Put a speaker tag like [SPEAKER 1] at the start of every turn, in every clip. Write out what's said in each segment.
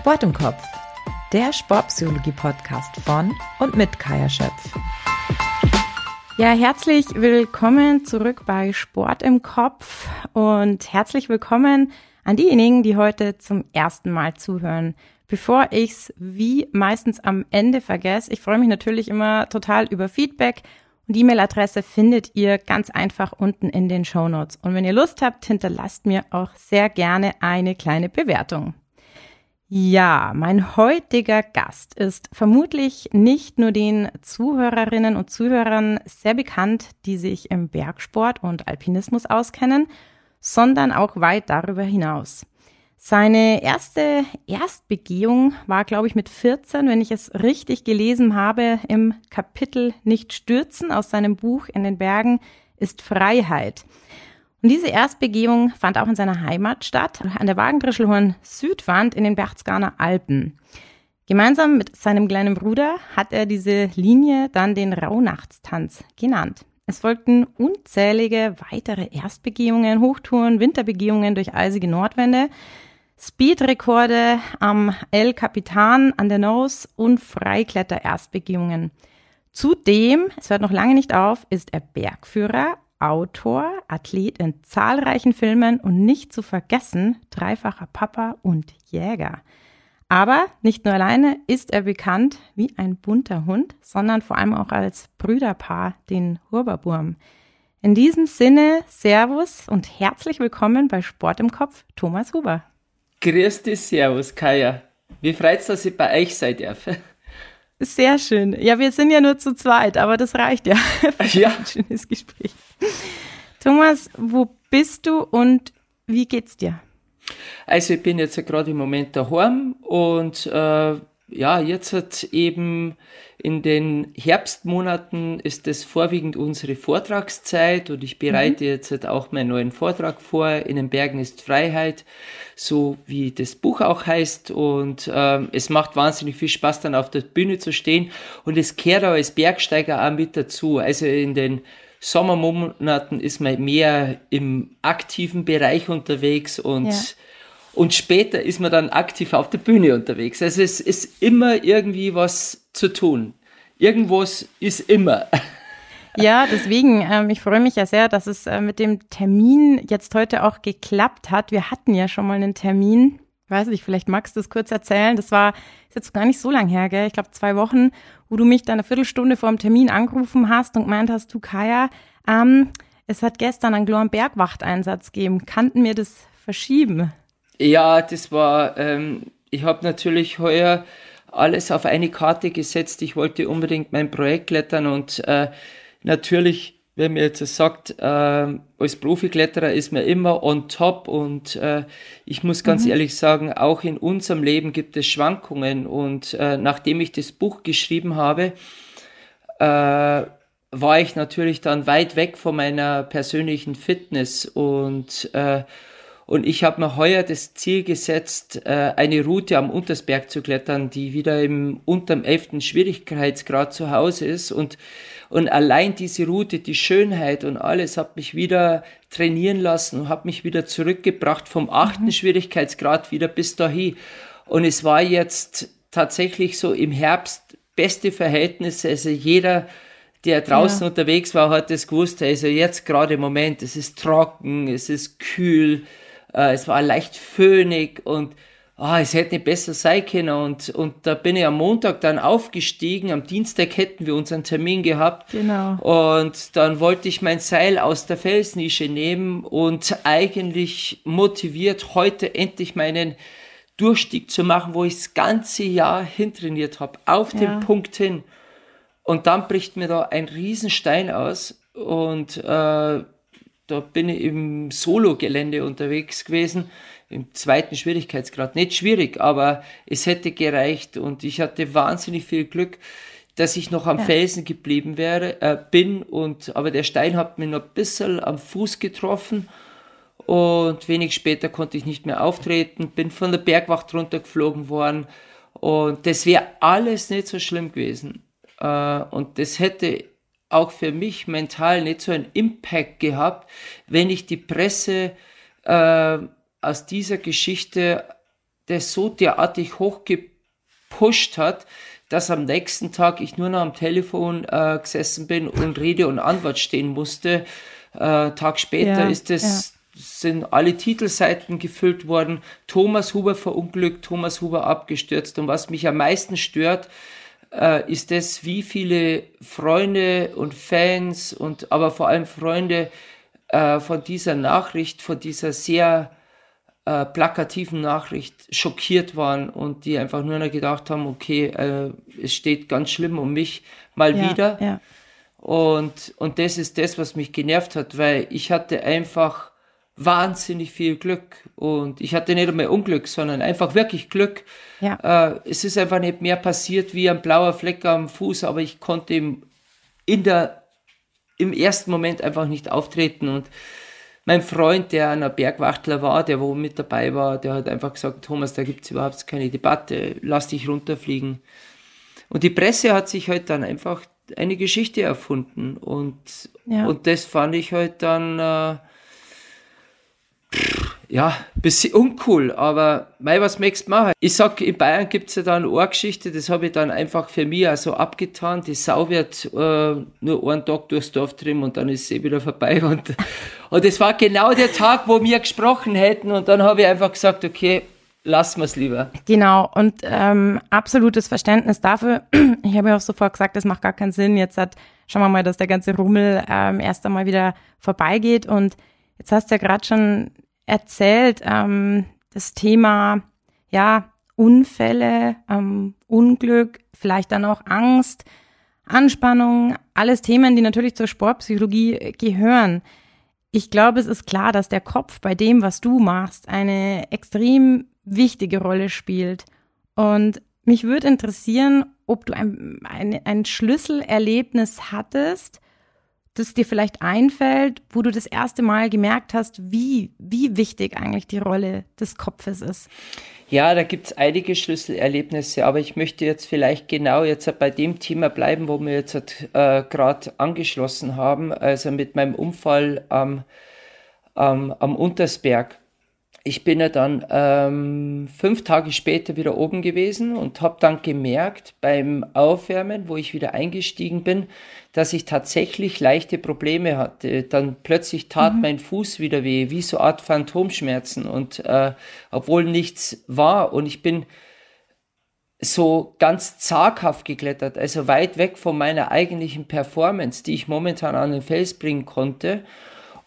[SPEAKER 1] Sport im Kopf, der Sportpsychologie-Podcast von und mit Kaya Schöpf. Ja, herzlich willkommen zurück bei Sport im Kopf und herzlich willkommen an diejenigen, die heute zum ersten Mal zuhören. Bevor ich's wie meistens am Ende vergesse, ich freue mich natürlich immer total über Feedback und die E-Mail-Adresse findet ihr ganz einfach unten in den Show Notes. Und wenn ihr Lust habt, hinterlasst mir auch sehr gerne eine kleine Bewertung. Ja, mein heutiger Gast ist vermutlich nicht nur den Zuhörerinnen und Zuhörern sehr bekannt, die sich im Bergsport und Alpinismus auskennen, sondern auch weit darüber hinaus. Seine erste Erstbegehung war, glaube ich, mit 14, wenn ich es richtig gelesen habe, im Kapitel Nicht stürzen aus seinem Buch In den Bergen ist Freiheit. Und diese Erstbegehung fand auch in seiner Heimat statt, an der Wagendrischelhorn Südwand in den Berchtesgadener Alpen. Gemeinsam mit seinem kleinen Bruder hat er diese Linie dann den Rauhnachtstanz genannt. Es folgten unzählige weitere Erstbegehungen, Hochtouren, Winterbegehungen durch eisige Nordwände, Speedrekorde am El Capitan an der Nose und Freikletter-Erstbegehungen. Zudem, es hört noch lange nicht auf, ist er Bergführer Autor, Athlet in zahlreichen Filmen und nicht zu vergessen, dreifacher Papa und Jäger. Aber nicht nur alleine ist er bekannt wie ein bunter Hund, sondern vor allem auch als Brüderpaar, den Hurberburm. In diesem Sinne, Servus und herzlich willkommen bei Sport im Kopf, Thomas Huber.
[SPEAKER 2] Grüß dich, Servus, Kaya. Wie freut's, dass ich bei euch sein darf.
[SPEAKER 1] Sehr schön. Ja, wir sind ja nur zu zweit, aber das reicht ja.
[SPEAKER 2] ja.
[SPEAKER 1] Ein schönes Gespräch. Thomas, wo bist du und wie geht's dir?
[SPEAKER 2] Also ich bin jetzt gerade im Moment daheim und äh, ja, jetzt hat eben in den Herbstmonaten ist es vorwiegend unsere Vortragszeit und ich bereite mhm. jetzt halt auch meinen neuen Vortrag vor. In den Bergen ist Freiheit, so wie das Buch auch heißt. Und ähm, es macht wahnsinnig viel Spaß, dann auf der Bühne zu stehen. Und es kehrt auch als Bergsteiger auch mit dazu. Also in den Sommermonaten ist man mehr im aktiven Bereich unterwegs und ja und später ist man dann aktiv auf der Bühne unterwegs. Also es ist immer irgendwie was zu tun. Irgendwas ist immer.
[SPEAKER 1] Ja, deswegen, ähm, ich freue mich ja sehr, dass es äh, mit dem Termin jetzt heute auch geklappt hat. Wir hatten ja schon mal einen Termin. Ich weiß nicht, vielleicht magst du es kurz erzählen. Das war ist jetzt gar nicht so lang her, gell? Ich glaube zwei Wochen, wo du mich dann eine Viertelstunde vor dem Termin angerufen hast und gemeint hast, du Kaya, ähm, es hat gestern einen Glorn Bergwachteinsatz gegeben. Kannten wir das verschieben?
[SPEAKER 2] Ja, das war, ähm, ich habe natürlich heuer alles auf eine Karte gesetzt. Ich wollte unbedingt mein Projekt klettern und äh, natürlich, wenn mir jetzt sagt, äh, als Profikletterer ist man immer on top und äh, ich muss ganz mhm. ehrlich sagen, auch in unserem Leben gibt es Schwankungen und äh, nachdem ich das Buch geschrieben habe, äh, war ich natürlich dann weit weg von meiner persönlichen Fitness und äh, und ich habe mir heuer das Ziel gesetzt, äh, eine Route am Untersberg zu klettern, die wieder im unterm 11. Schwierigkeitsgrad zu Hause ist. Und, und allein diese Route, die Schönheit und alles hat mich wieder trainieren lassen und hat mich wieder zurückgebracht vom 8. Mhm. Schwierigkeitsgrad wieder bis dahin. Und es war jetzt tatsächlich so im Herbst beste Verhältnisse. Also jeder, der draußen ja. unterwegs war, hat es gewusst. Also jetzt gerade im Moment, es ist trocken, es ist kühl, äh, es war leicht föhnig und oh, es hätte nicht besser sein können. Und, und da bin ich am Montag dann aufgestiegen. Am Dienstag hätten wir unseren Termin gehabt.
[SPEAKER 1] Genau.
[SPEAKER 2] Und dann wollte ich mein Seil aus der Felsnische nehmen und eigentlich motiviert, heute endlich meinen Durchstieg zu machen, wo ich das ganze Jahr hintrainiert habe, auf ja. den Punkt hin. Und dann bricht mir da ein Riesenstein aus und äh, da bin ich im Solo-Gelände unterwegs gewesen, im zweiten Schwierigkeitsgrad. Nicht schwierig, aber es hätte gereicht und ich hatte wahnsinnig viel Glück, dass ich noch am ja. Felsen geblieben wäre, äh, bin und, aber der Stein hat mir noch ein bisschen am Fuß getroffen und wenig später konnte ich nicht mehr auftreten, bin von der Bergwacht runtergeflogen worden und das wäre alles nicht so schlimm gewesen. Äh, und das hätte auch für mich mental nicht so einen Impact gehabt, wenn ich die Presse äh, aus dieser Geschichte das so derartig hochgepusht hat, dass am nächsten Tag ich nur noch am Telefon äh, gesessen bin und Rede und Antwort stehen musste. Äh, Tag später ja, ist es, ja. sind alle Titelseiten gefüllt worden. Thomas Huber verunglückt, Thomas Huber abgestürzt. Und was mich am meisten stört, äh, ist es, wie viele Freunde und Fans und aber vor allem Freunde äh, von dieser Nachricht, von dieser sehr äh, plakativen Nachricht schockiert waren und die einfach nur noch gedacht haben, okay, äh, es steht ganz schlimm um mich mal ja, wieder. Ja. Und, und das ist das, was mich genervt hat, weil ich hatte einfach wahnsinnig viel Glück und ich hatte nicht einmal Unglück, sondern einfach wirklich Glück. Ja. Äh, es ist einfach nicht mehr passiert wie ein blauer Fleck am Fuß, aber ich konnte im, in der, im ersten Moment einfach nicht auftreten und mein Freund, der ein Bergwachtler war, der wo mit dabei war, der hat einfach gesagt, Thomas, da gibt es überhaupt keine Debatte, lass dich runterfliegen. Und die Presse hat sich halt dann einfach eine Geschichte erfunden und, ja. und das fand ich halt dann äh, ja, bisschen uncool, aber mei, was möchtest du machen? Ich sag, in Bayern gibt's ja da eine Ohrgeschichte, das habe ich dann einfach für mich also abgetan. Die Sau wird äh, nur einen Tag durchs Dorf trimmen und dann ist sie eh wieder vorbei. Und, und das war genau der Tag, wo wir gesprochen hätten und dann habe ich einfach gesagt, okay, lassen wir es lieber.
[SPEAKER 1] Genau, und ähm, absolutes Verständnis dafür. Ich habe ja auch sofort gesagt, das macht gar keinen Sinn. Jetzt hat, schauen wir mal, dass der ganze Rummel ähm, erst einmal wieder vorbeigeht und Jetzt hast du ja gerade schon erzählt, ähm, das Thema, ja, Unfälle, ähm, Unglück, vielleicht dann auch Angst, Anspannung, alles Themen, die natürlich zur Sportpsychologie gehören. Ich glaube, es ist klar, dass der Kopf bei dem, was du machst, eine extrem wichtige Rolle spielt. Und mich würde interessieren, ob du ein, ein, ein Schlüsselerlebnis hattest, das dir vielleicht einfällt, wo du das erste Mal gemerkt hast, wie, wie wichtig eigentlich die Rolle des Kopfes ist?
[SPEAKER 2] Ja, da gibt es einige Schlüsselerlebnisse, aber ich möchte jetzt vielleicht genau jetzt bei dem Thema bleiben, wo wir jetzt äh, gerade angeschlossen haben, also mit meinem Unfall am, am, am Untersberg ich bin ja dann ähm, fünf Tage später wieder oben gewesen und habe dann gemerkt beim Aufwärmen, wo ich wieder eingestiegen bin, dass ich tatsächlich leichte Probleme hatte. Dann plötzlich tat mhm. mein Fuß wieder weh, wie so eine Art Phantomschmerzen und äh, obwohl nichts war und ich bin so ganz zaghaft geklettert, also weit weg von meiner eigentlichen Performance, die ich momentan an den Fels bringen konnte.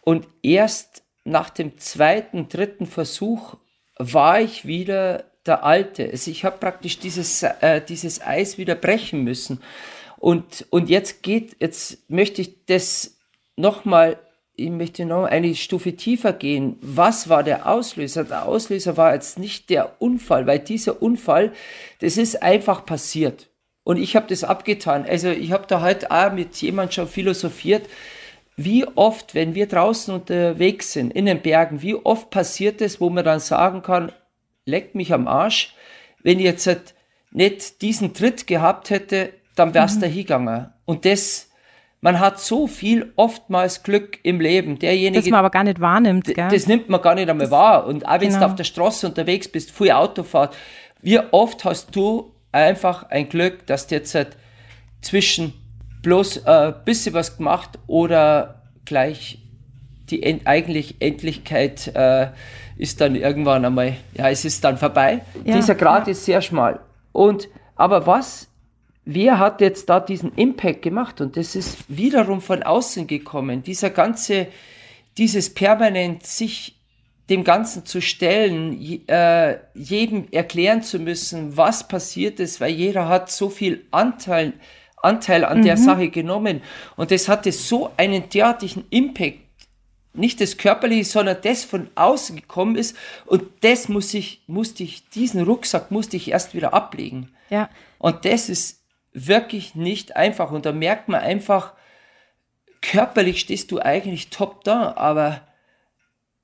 [SPEAKER 2] Und erst nach dem zweiten, dritten Versuch war ich wieder der Alte. Also ich habe praktisch dieses, äh, dieses Eis wieder brechen müssen. Und, und jetzt geht, jetzt möchte ich das nochmal, ich möchte noch eine Stufe tiefer gehen. Was war der Auslöser? Der Auslöser war jetzt nicht der Unfall, weil dieser Unfall, das ist einfach passiert. Und ich habe das abgetan. Also ich habe da halt auch mit jemand schon philosophiert wie oft, wenn wir draußen unterwegs sind, in den Bergen, wie oft passiert es, wo man dann sagen kann, leck mich am Arsch, wenn ich jetzt nicht diesen Tritt gehabt hätte, dann wär's mhm. da hingegangen. Und das, man hat so viel oftmals Glück im Leben. Derjenige,
[SPEAKER 1] das man aber gar nicht wahrnimmt, gell?
[SPEAKER 2] Das nimmt man gar nicht einmal das, wahr. Und auch wenn genau. du auf der Straße unterwegs bist, viel Autofahrt, wie oft hast du einfach ein Glück, dass du jetzt zwischen bloß äh, bisschen was gemacht oder gleich die End eigentlich Endlichkeit äh, ist dann irgendwann einmal, ja, es ist dann vorbei. Ja, Dieser Grad ja. ist sehr schmal. Und, aber was, wer hat jetzt da diesen Impact gemacht? Und das ist wiederum von außen gekommen. Dieser ganze, dieses permanent sich dem Ganzen zu stellen, äh, jedem erklären zu müssen, was passiert ist, weil jeder hat so viel Anteil Anteil an mhm. der Sache genommen. Und das hatte so einen derartigen Impact, nicht das Körperliche, sondern das von außen gekommen ist. Und das muss ich, musste ich, diesen Rucksack musste ich erst wieder ablegen. Ja. Und das ist wirklich nicht einfach. Und da merkt man einfach, körperlich stehst du eigentlich top da, aber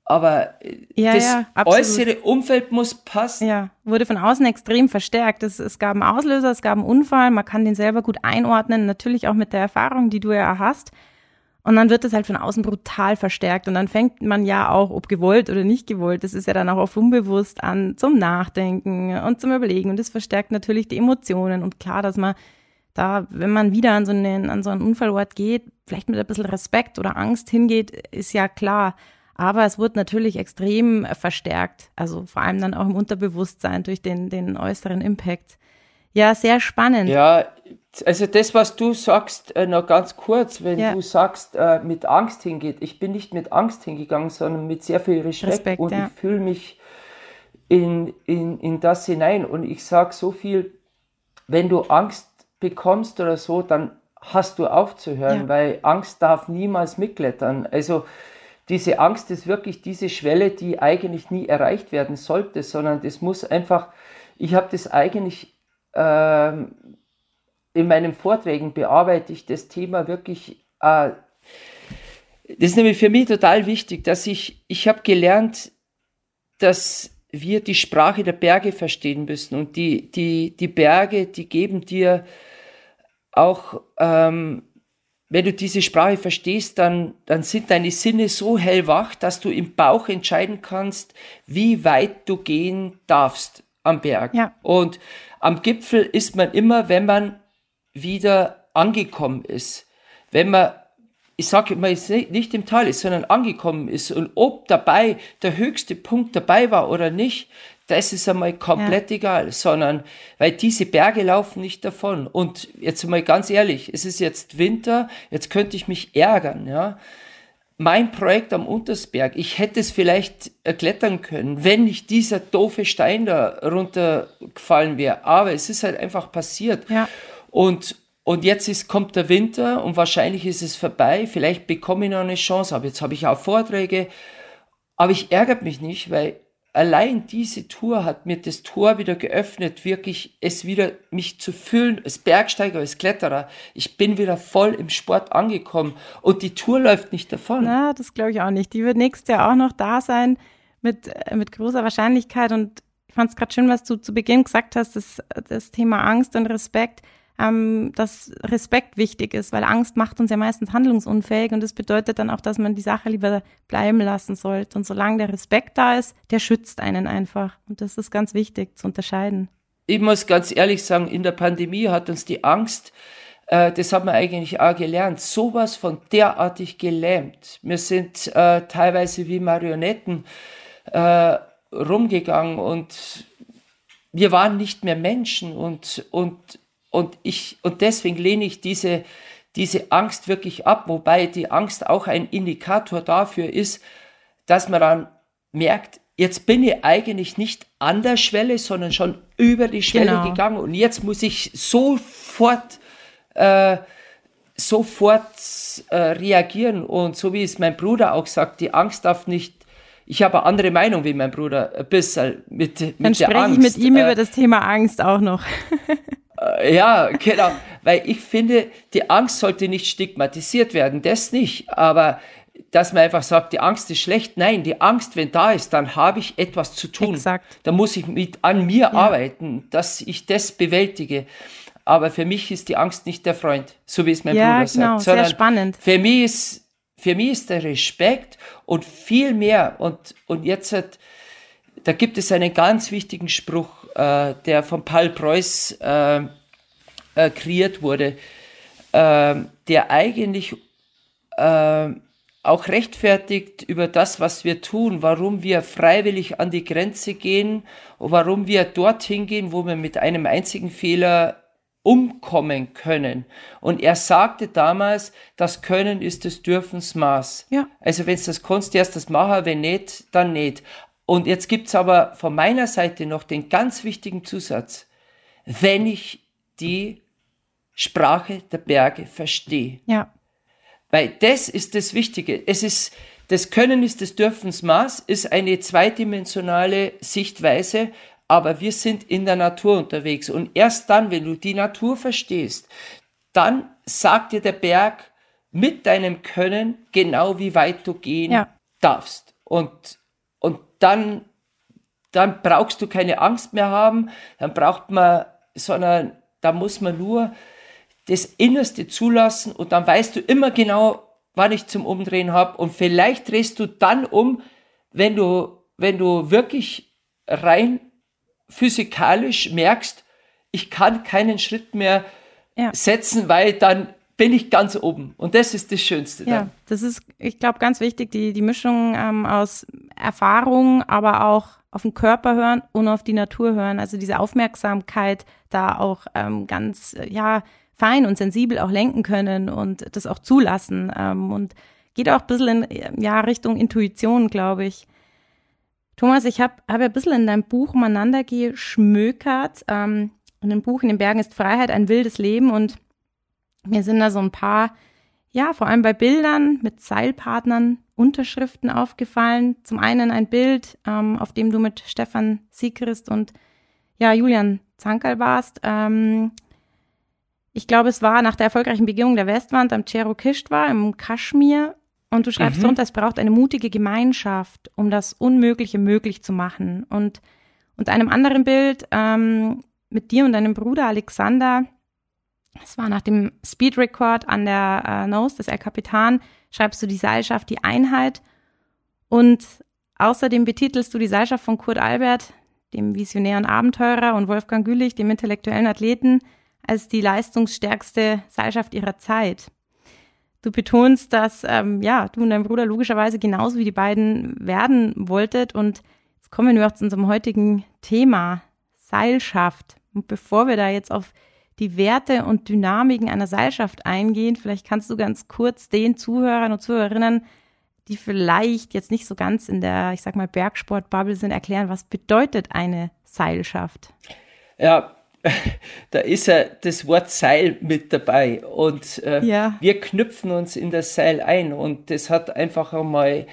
[SPEAKER 2] aber ja, das ja, äußere Umfeld muss passen.
[SPEAKER 1] Ja, wurde von außen extrem verstärkt. Es, es gab einen Auslöser, es gab einen Unfall, man kann den selber gut einordnen, natürlich auch mit der Erfahrung, die du ja hast. Und dann wird das halt von außen brutal verstärkt. Und dann fängt man ja auch, ob gewollt oder nicht gewollt, das ist ja dann auch oft unbewusst an zum Nachdenken und zum Überlegen. Und das verstärkt natürlich die Emotionen. Und klar, dass man da, wenn man wieder an so einen, an so einen Unfallort geht, vielleicht mit ein bisschen Respekt oder Angst hingeht, ist ja klar. Aber es wird natürlich extrem verstärkt. Also vor allem dann auch im Unterbewusstsein durch den, den äußeren Impact. Ja, sehr spannend.
[SPEAKER 2] Ja, also das, was du sagst, äh, noch ganz kurz, wenn ja. du sagst, äh, mit Angst hingeht. Ich bin nicht mit Angst hingegangen, sondern mit sehr viel Respekt, Respekt und ja. ich fühle mich in, in, in das hinein. Und ich sage so viel, wenn du Angst bekommst oder so, dann hast du aufzuhören, ja. weil Angst darf niemals mitklettern. Also diese Angst ist wirklich diese Schwelle, die eigentlich nie erreicht werden sollte, sondern das muss einfach, ich habe das eigentlich ähm, in meinen Vorträgen bearbeite ich das Thema wirklich. Äh, das ist nämlich für mich total wichtig, dass ich, ich habe gelernt, dass wir die Sprache der Berge verstehen müssen. Und die, die, die Berge, die geben dir auch, ähm, wenn du diese Sprache verstehst, dann, dann sind deine Sinne so hellwach, dass du im Bauch entscheiden kannst, wie weit du gehen darfst am Berg. Ja. Und am Gipfel ist man immer, wenn man wieder angekommen ist. Wenn man, ich sage immer, nicht im Tal ist, sondern angekommen ist und ob dabei der höchste Punkt dabei war oder nicht, das ist einmal komplett ja. egal, sondern weil diese Berge laufen nicht davon. Und jetzt mal ganz ehrlich, es ist jetzt Winter, jetzt könnte ich mich ärgern, ja. Mein Projekt am Untersberg, ich hätte es vielleicht erklettern können, wenn nicht dieser doofe Stein da runtergefallen wäre. Aber es ist halt einfach passiert. Ja. Und, und jetzt ist, kommt der Winter und wahrscheinlich ist es vorbei. Vielleicht bekomme ich noch eine Chance, aber jetzt habe ich auch Vorträge. Aber ich ärgere mich nicht, weil allein diese Tour hat mir das Tor wieder geöffnet, wirklich es wieder mich zu fühlen als Bergsteiger, als Kletterer. Ich bin wieder voll im Sport angekommen und die Tour läuft nicht davon.
[SPEAKER 1] Na, das glaube ich auch nicht. Die wird nächstes Jahr auch noch da sein mit, äh, mit großer Wahrscheinlichkeit und ich fand es gerade schön, was du zu Beginn gesagt hast, das, das Thema Angst und Respekt ähm, dass Respekt wichtig ist, weil Angst macht uns ja meistens handlungsunfähig und das bedeutet dann auch, dass man die Sache lieber bleiben lassen sollte. Und solange der Respekt da ist, der schützt einen einfach. Und das ist ganz wichtig zu unterscheiden.
[SPEAKER 2] Ich muss ganz ehrlich sagen, in der Pandemie hat uns die Angst, äh, das haben wir eigentlich auch gelernt, sowas von derartig gelähmt. Wir sind äh, teilweise wie Marionetten äh, rumgegangen und wir waren nicht mehr Menschen und, und und ich, und deswegen lehne ich diese, diese Angst wirklich ab, wobei die Angst auch ein Indikator dafür ist, dass man dann merkt, jetzt bin ich eigentlich nicht an der Schwelle, sondern schon über die Schwelle genau. gegangen und jetzt muss ich sofort, äh, sofort äh, reagieren und so wie es mein Bruder auch sagt, die Angst darf nicht ich habe eine andere Meinung wie mein Bruder, ein bisschen mit, mit
[SPEAKER 1] Dann der Angst. Dann spreche ich mit ihm äh, über das Thema Angst auch noch.
[SPEAKER 2] Äh, ja, genau. Weil ich finde, die Angst sollte nicht stigmatisiert werden, das nicht. Aber dass man einfach sagt, die Angst ist schlecht. Nein, die Angst, wenn da ist, dann habe ich etwas zu tun. Exakt. Da muss ich mit an mir ja. arbeiten, dass ich das bewältige. Aber für mich ist die Angst nicht der Freund, so wie es mein ja, Bruder genau, sagt. Sondern sehr spannend. Für mich ist, für mich ist der Respekt und viel mehr. Und, und jetzt hat, da gibt es einen ganz wichtigen Spruch, äh, der von Paul Preuß äh, äh, kreiert wurde, äh, der eigentlich äh, auch rechtfertigt über das, was wir tun, warum wir freiwillig an die Grenze gehen und warum wir dorthin gehen, wo wir mit einem einzigen Fehler umkommen können. Und er sagte damals, das Können ist des Dürfens Maß. Ja. Also wenn es das kannst, erst das machen, wenn nicht, dann nicht. Und jetzt gibt's aber von meiner Seite noch den ganz wichtigen Zusatz. Wenn ich die Sprache der Berge verstehe. Ja. Weil das ist das Wichtige. Es ist, das Können ist des Dürfens Maß, ist eine zweidimensionale Sichtweise, aber wir sind in der Natur unterwegs. Und erst dann, wenn du die Natur verstehst, dann sagt dir der Berg mit deinem Können genau, wie weit du gehen ja. darfst. Und und dann, dann brauchst du keine Angst mehr haben, dann braucht man, sondern da muss man nur das Innerste zulassen und dann weißt du immer genau, wann ich zum Umdrehen habe und vielleicht drehst du dann um, wenn du, wenn du wirklich rein physikalisch merkst, ich kann keinen Schritt mehr ja. setzen, weil dann bin ich ganz oben. Und das ist das Schönste.
[SPEAKER 1] Dann. Ja, das ist, ich glaube, ganz wichtig, die, die Mischung ähm, aus Erfahrung, aber auch auf den Körper hören und auf die Natur hören. Also diese Aufmerksamkeit da auch ähm, ganz, ja, fein und sensibel auch lenken können und das auch zulassen. Ähm, und geht auch ein bisschen in ja, Richtung Intuition, glaube ich. Thomas, ich habe hab ja ein bisschen in deinem Buch umeinander geschmökert. Ähm, in dem Buch In den Bergen ist Freiheit, ein wildes Leben. Und mir sind da so ein paar, ja, vor allem bei Bildern mit Seilpartnern Unterschriften aufgefallen. Zum einen ein Bild, ähm, auf dem du mit Stefan Siegrist und ja, Julian Zankerl warst. Ähm, ich glaube, es war nach der erfolgreichen Begehung der Westwand am Cherokishtwa im Kaschmir. Und du schreibst mhm. drunter, es braucht eine mutige Gemeinschaft, um das Unmögliche möglich zu machen. Und und einem anderen Bild ähm, mit dir und deinem Bruder Alexander, es war nach dem Speed Record an der äh, Nose des El Capitan, schreibst du die Seilschaft die Einheit. Und außerdem betitelst du die Seilschaft von Kurt Albert, dem visionären Abenteurer, und Wolfgang Gülich, dem intellektuellen Athleten, als die leistungsstärkste Seilschaft ihrer Zeit. Du betonst, dass ähm, ja du und dein Bruder logischerweise genauso wie die beiden werden wolltet. Und jetzt kommen wir auch zu unserem heutigen Thema Seilschaft. Und bevor wir da jetzt auf die Werte und Dynamiken einer Seilschaft eingehen, vielleicht kannst du ganz kurz den Zuhörern und Zuhörerinnen, die vielleicht jetzt nicht so ganz in der, ich sag mal, Bergsport-Bubble sind, erklären, was bedeutet eine Seilschaft?
[SPEAKER 2] Ja, da ist ja das Wort Seil mit dabei und äh, ja. wir knüpfen uns in das Seil ein und das hat einfach einmal,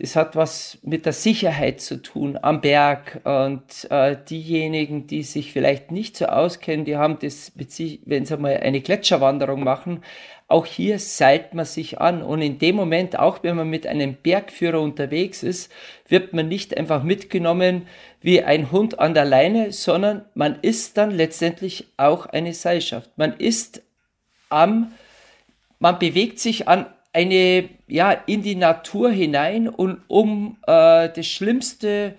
[SPEAKER 2] das hat was mit der Sicherheit zu tun am Berg und äh, diejenigen, die sich vielleicht nicht so auskennen, die haben das, wenn sie mal eine Gletscherwanderung machen, auch hier seilt man sich an und in dem Moment, auch wenn man mit einem Bergführer unterwegs ist, wird man nicht einfach mitgenommen wie ein Hund an der Leine, sondern man ist dann letztendlich auch eine Seilschaft. Man ist am, man bewegt sich an eine, ja, in die Natur hinein und um äh, das Schlimmste,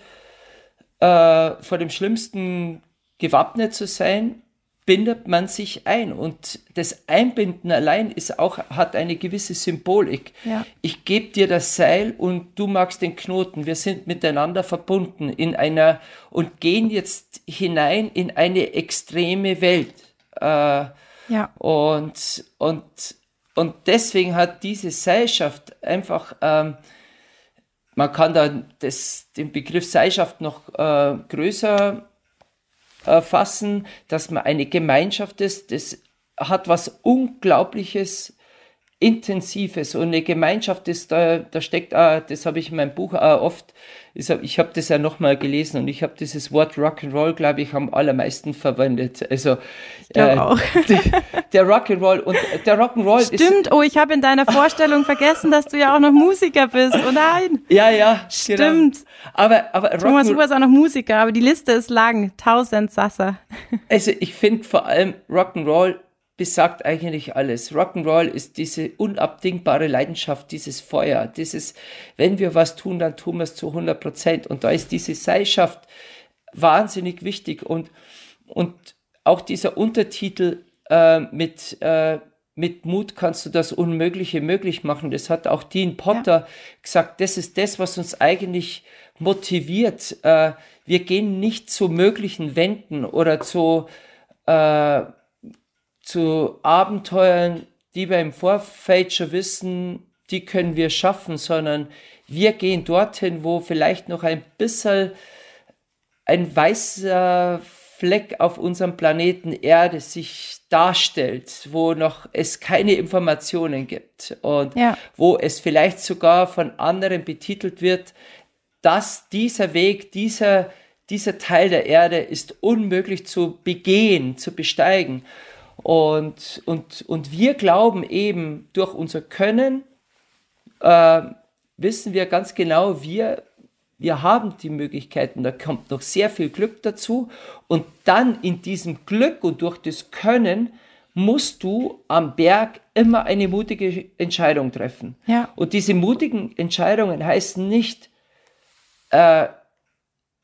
[SPEAKER 2] äh, vor dem Schlimmsten gewappnet zu sein, bindet man sich ein und das Einbinden allein ist auch hat eine gewisse Symbolik. Ja. Ich gebe dir das Seil und du magst den Knoten. Wir sind miteinander verbunden in einer und gehen jetzt hinein in eine extreme Welt. Äh, ja. Und und und deswegen hat diese Seilschaft einfach ähm, man kann da das, den Begriff Seilschaft noch äh, größer fassen, dass man eine Gemeinschaft ist, das hat was Unglaubliches, Intensives. Und eine Gemeinschaft ist da, da steckt, auch, das habe ich in meinem Buch auch oft, ich habe hab das ja nochmal gelesen und ich habe dieses Wort Rock'n'Roll, glaube ich, am allermeisten verwendet. Also
[SPEAKER 1] äh, auch.
[SPEAKER 2] Die, der Rock'n'Roll und der Rock'n'Roll
[SPEAKER 1] ist. Stimmt, oh, ich habe in deiner Vorstellung vergessen, dass du ja auch noch Musiker bist. Oh nein.
[SPEAKER 2] Ja, ja.
[SPEAKER 1] Stimmt. Genau.
[SPEAKER 2] Aber, aber
[SPEAKER 1] Thomas Huber ist auch noch Musiker, aber die Liste ist lang. Tausend Sasser.
[SPEAKER 2] Also ich finde vor allem Rock'n'Roll besagt eigentlich alles. Rock'n'Roll ist diese unabdingbare Leidenschaft, dieses Feuer, dieses, wenn wir was tun, dann tun wir es zu 100 Prozent. Und da ist diese Seilschaft wahnsinnig wichtig und, und auch dieser Untertitel äh, mit, äh, mit Mut kannst du das Unmögliche möglich machen. Das hat auch Dean Potter ja. gesagt. Das ist das, was uns eigentlich motiviert. Äh, wir gehen nicht zu möglichen Wänden oder zu, äh, zu Abenteuern, die wir im Vorfeld schon wissen, die können wir schaffen, sondern wir gehen dorthin, wo vielleicht noch ein bisschen ein weißer Fleck auf unserem Planeten Erde sich darstellt, wo noch es keine Informationen gibt und ja. wo es vielleicht sogar von anderen betitelt wird, dass dieser Weg, dieser, dieser Teil der Erde ist unmöglich zu begehen, zu besteigen. Und, und, und wir glauben eben, durch unser Können äh, wissen wir ganz genau, wir, wir haben die Möglichkeiten, da kommt noch sehr viel Glück dazu. Und dann in diesem Glück und durch das Können musst du am Berg immer eine mutige Entscheidung treffen.
[SPEAKER 1] Ja.
[SPEAKER 2] Und diese mutigen Entscheidungen heißen nicht, äh,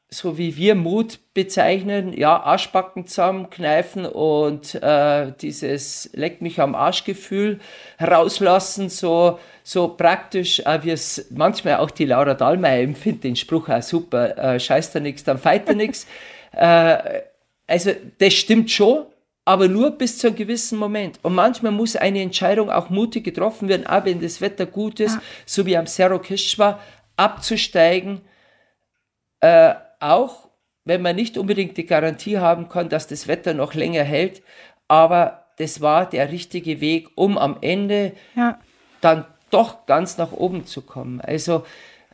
[SPEAKER 2] so wie wir Mut bezeichnen, ja, Arschbacken zusammenkneifen und äh, dieses Leck mich am Arschgefühl rauslassen, so, so praktisch, äh, wie es manchmal auch die Laura Dahlmeier empfindet, den Spruch auch super, äh, scheiß da nix, dann feit da nix. Äh, also das stimmt schon, aber nur bis zu einem gewissen Moment. Und manchmal muss eine Entscheidung auch mutig getroffen werden, auch wenn das Wetter gut ist, ja. so wie am Cerro Kishwa, abzusteigen, äh, auch wenn man nicht unbedingt die Garantie haben kann, dass das Wetter noch länger hält, aber das war der richtige Weg, um am Ende ja. dann doch ganz nach oben zu kommen. Also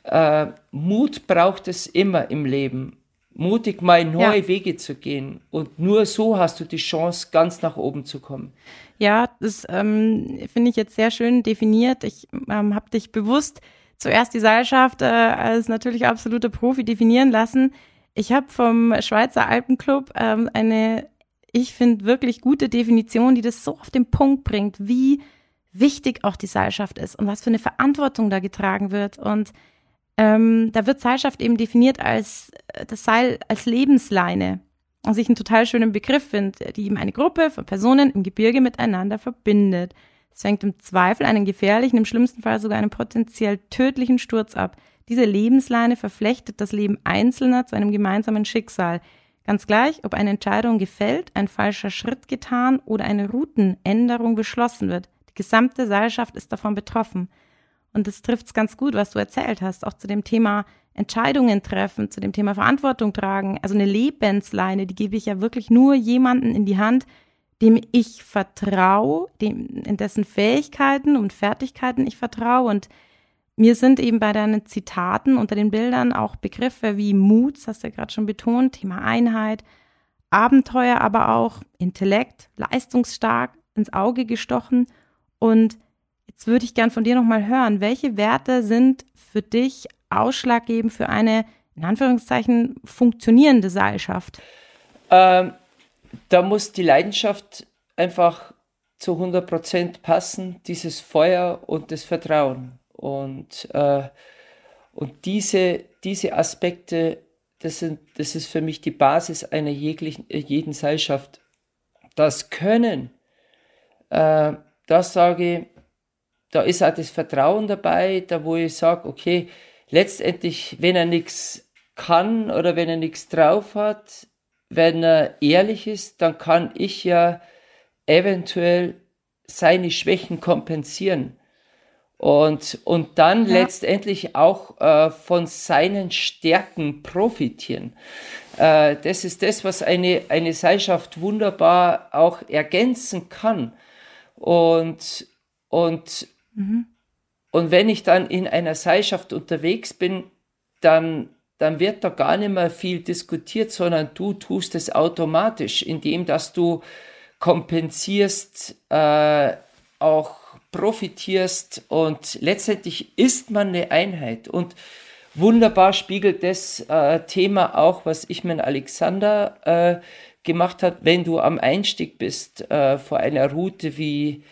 [SPEAKER 2] äh, Mut braucht es immer im Leben mutig mal neue ja. Wege zu gehen. Und nur so hast du die Chance, ganz nach oben zu kommen.
[SPEAKER 1] Ja, das ähm, finde ich jetzt sehr schön definiert. Ich ähm, habe dich bewusst zuerst die Seilschaft äh, als natürlich absoluter Profi definieren lassen. Ich habe vom Schweizer Alpenclub ähm, eine, ich finde, wirklich gute Definition, die das so auf den Punkt bringt, wie wichtig auch die Seilschaft ist und was für eine Verantwortung da getragen wird. Und ähm, da wird Seilschaft eben definiert als äh, das Seil als Lebensleine. Was ich einen total schönen Begriff finde, die eben eine Gruppe von Personen im Gebirge miteinander verbindet. Es fängt im Zweifel einen gefährlichen, im schlimmsten Fall sogar einen potenziell tödlichen Sturz ab. Diese Lebensleine verflechtet das Leben Einzelner zu einem gemeinsamen Schicksal. Ganz gleich, ob eine Entscheidung gefällt, ein falscher Schritt getan oder eine Routenänderung beschlossen wird. Die gesamte Seilschaft ist davon betroffen. Und das trifft es ganz gut, was du erzählt hast, auch zu dem Thema Entscheidungen treffen, zu dem Thema Verantwortung tragen. Also eine Lebensleine, die gebe ich ja wirklich nur jemanden in die Hand, dem ich vertraue, dem, in dessen Fähigkeiten und Fertigkeiten ich vertraue. Und mir sind eben bei deinen Zitaten unter den Bildern auch Begriffe wie Mut, das hast du ja gerade schon betont, Thema Einheit, Abenteuer, aber auch Intellekt, leistungsstark ins Auge gestochen und Jetzt würde ich gern von dir nochmal hören, welche Werte sind für dich ausschlaggebend für eine, in Anführungszeichen, funktionierende Seilschaft?
[SPEAKER 2] Ähm, da muss die Leidenschaft einfach zu 100 Prozent passen, dieses Feuer und das Vertrauen. Und, äh, und diese, diese Aspekte, das, sind, das ist für mich die Basis einer jeglichen, jeden Seilschaft. Das Können, äh, das sage ich, da ist auch das Vertrauen dabei, da wo ich sage, okay, letztendlich, wenn er nichts kann oder wenn er nichts drauf hat, wenn er ehrlich ist, dann kann ich ja eventuell seine Schwächen kompensieren und, und dann ja. letztendlich auch äh, von seinen Stärken profitieren. Äh, das ist das, was eine, eine Seilschaft wunderbar auch ergänzen kann. Und, und Mhm. Und wenn ich dann in einer Seilschaft unterwegs bin, dann, dann wird da gar nicht mehr viel diskutiert, sondern du tust es automatisch, indem dass du kompensierst, äh, auch profitierst und letztendlich ist man eine Einheit. Und wunderbar spiegelt das äh, Thema auch, was ich mit Alexander äh, gemacht hat, wenn du am Einstieg bist äh, vor einer Route wie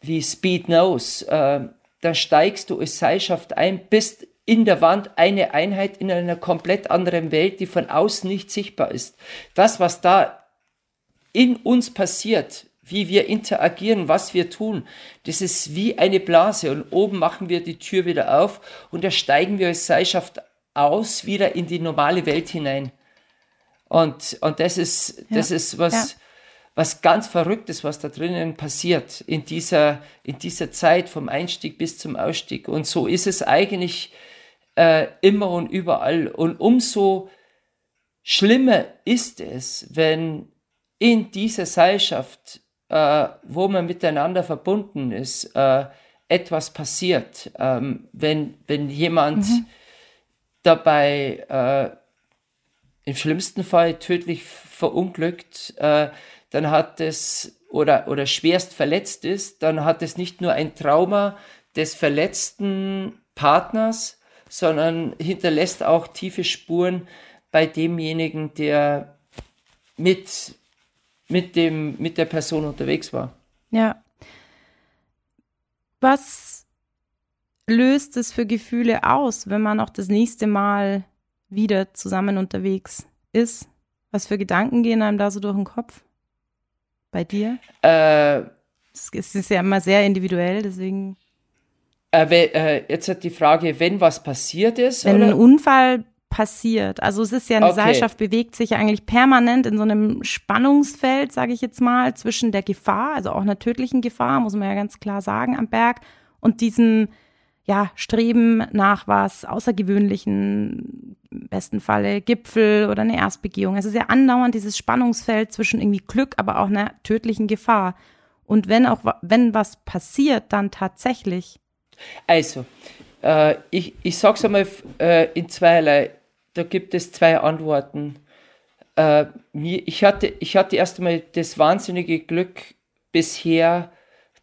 [SPEAKER 2] wie Speed Knows, äh, da steigst du als Seilschaft ein, bist in der Wand eine Einheit in einer komplett anderen Welt, die von außen nicht sichtbar ist. Das, was da in uns passiert, wie wir interagieren, was wir tun, das ist wie eine Blase und oben machen wir die Tür wieder auf und da steigen wir als Seilschaft aus, wieder in die normale Welt hinein. Und, und das ist, das ja, ist was, ja was ganz Verrücktes, was da drinnen passiert in dieser, in dieser Zeit vom Einstieg bis zum Ausstieg. Und so ist es eigentlich äh, immer und überall. Und umso schlimmer ist es, wenn in dieser Seilschaft, äh, wo man miteinander verbunden ist, äh, etwas passiert. Ähm, wenn, wenn jemand mhm. dabei äh, im schlimmsten Fall tödlich verunglückt, äh, dann hat es oder, oder schwerst verletzt ist, dann hat es nicht nur ein Trauma des verletzten Partners, sondern hinterlässt auch tiefe Spuren bei demjenigen, der mit mit, dem, mit der Person unterwegs war.
[SPEAKER 1] Ja. Was löst es für Gefühle aus, wenn man auch das nächste Mal wieder zusammen unterwegs ist? Was für Gedanken gehen einem da so durch den Kopf? Bei dir?
[SPEAKER 2] Äh,
[SPEAKER 1] es ist ja immer sehr individuell, deswegen.
[SPEAKER 2] Äh, äh, jetzt hat die Frage, wenn was passiert ist.
[SPEAKER 1] Wenn
[SPEAKER 2] oder?
[SPEAKER 1] ein Unfall passiert. Also es ist ja eine okay. Gesellschaft bewegt sich ja eigentlich permanent in so einem Spannungsfeld, sage ich jetzt mal, zwischen der Gefahr, also auch einer tödlichen Gefahr, muss man ja ganz klar sagen, am Berg und diesem ja, Streben nach was Außergewöhnlichen, im besten Falle Gipfel oder eine Erstbegehung. Es ist ja andauernd dieses Spannungsfeld zwischen irgendwie Glück, aber auch einer tödlichen Gefahr. Und wenn auch, wenn was passiert, dann tatsächlich.
[SPEAKER 2] Also, äh, ich, ich sag's einmal äh, in zweierlei. Da gibt es zwei Antworten. Äh, mir, ich, hatte, ich hatte erst einmal das wahnsinnige Glück bisher,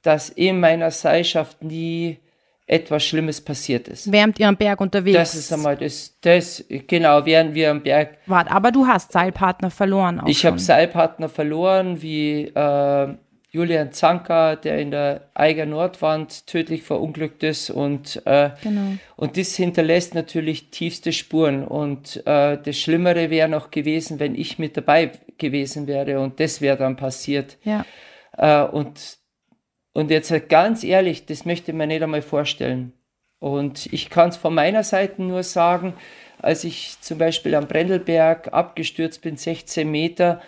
[SPEAKER 2] dass in meiner Seilschaft nie etwas Schlimmes passiert ist.
[SPEAKER 1] Während ihr am Berg unterwegs
[SPEAKER 2] Das ist einmal das, das genau, während wir am Berg.
[SPEAKER 1] Wart, aber du hast Seilpartner verloren
[SPEAKER 2] auch. Ich habe Seilpartner verloren, wie äh, Julian Zanka, der in der Eiger Nordwand tödlich verunglückt ist und, äh, genau. und das hinterlässt natürlich tiefste Spuren und äh, das Schlimmere wäre noch gewesen, wenn ich mit dabei gewesen wäre und das wäre dann passiert.
[SPEAKER 1] Ja.
[SPEAKER 2] Äh, und und jetzt halt ganz ehrlich, das möchte man nicht einmal vorstellen. Und ich kann es von meiner Seite nur sagen, als ich zum Beispiel am Brendelberg abgestürzt bin, 16 Meter,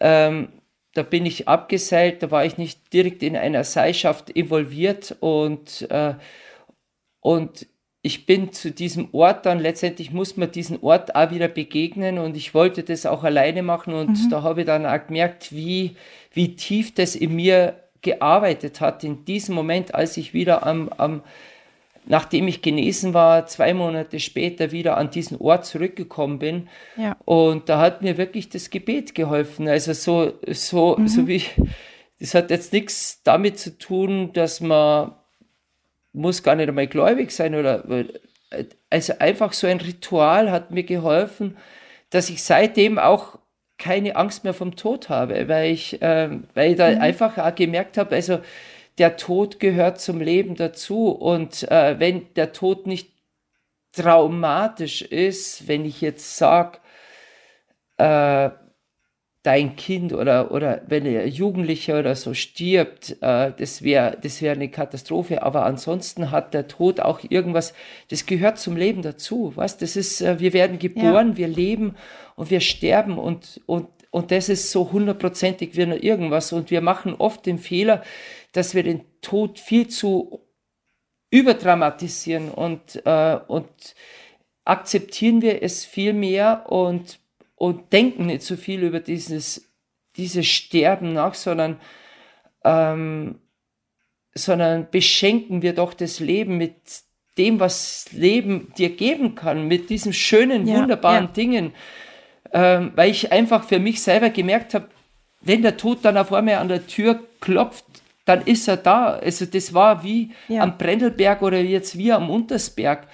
[SPEAKER 2] ähm, da bin ich abgeseilt, da war ich nicht direkt in einer Seilschaft involviert und, äh, und ich bin zu diesem Ort dann, letztendlich muss man diesen Ort auch wieder begegnen und ich wollte das auch alleine machen und mhm. da habe ich dann auch gemerkt, wie, wie tief das in mir gearbeitet hat in diesem Moment, als ich wieder am, am nachdem ich genesen war, zwei Monate später wieder an diesen Ort zurückgekommen bin.
[SPEAKER 1] Ja.
[SPEAKER 2] Und da hat mir wirklich das Gebet geholfen. Also so, so, mhm. so wie, das hat jetzt nichts damit zu tun, dass man muss gar nicht einmal gläubig sein oder, also einfach so ein Ritual hat mir geholfen, dass ich seitdem auch keine Angst mehr vom Tod habe, weil ich, äh, weil ich da mhm. einfach auch gemerkt habe, also der Tod gehört zum Leben dazu und äh, wenn der Tod nicht traumatisch ist, wenn ich jetzt sage, äh, dein Kind oder, oder wenn ein Jugendlicher oder so stirbt, äh, das wäre das wär eine Katastrophe. Aber ansonsten hat der Tod auch irgendwas, das gehört zum Leben dazu. Was? Das ist, äh, wir werden geboren, ja. wir leben und wir sterben und, und, und das ist so hundertprozentig wie nur irgendwas. Und wir machen oft den Fehler, dass wir den Tod viel zu überdramatisieren und, äh, und akzeptieren wir es viel mehr und und denken nicht so viel über dieses, dieses Sterben nach, sondern, ähm, sondern beschenken wir doch das Leben mit dem, was Leben dir geben kann, mit diesen schönen, ja, wunderbaren ja. Dingen. Ähm, weil ich einfach für mich selber gemerkt habe, wenn der Tod dann auf einmal an der Tür klopft, dann ist er da. Also das war wie ja. am Brendelberg oder jetzt wie am Untersberg.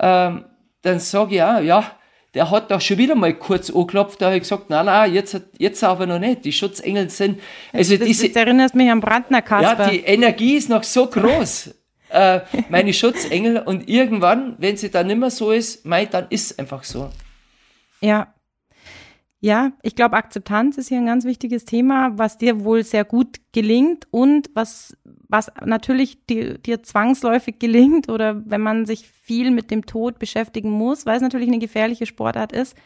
[SPEAKER 2] Ähm, dann sage ich ja, ja, der hat da schon wieder mal kurz angeklopft, da habe ich gesagt, nein, nein, jetzt, jetzt aber noch nicht. Die Schutzengel sind, also
[SPEAKER 1] das,
[SPEAKER 2] diese.
[SPEAKER 1] Das erinnert mich an Brandner Kasper.
[SPEAKER 2] Ja, die Energie ist noch so groß. äh, meine Schutzengel und irgendwann, wenn sie dann nicht mehr so ist, mei, dann ist es einfach so.
[SPEAKER 1] Ja, ja, ich glaube, Akzeptanz ist hier ein ganz wichtiges Thema, was dir wohl sehr gut gelingt und was, was natürlich dir, dir zwangsläufig gelingt oder wenn man sich viel mit dem Tod beschäftigen muss, weil es natürlich eine gefährliche Sportart ist,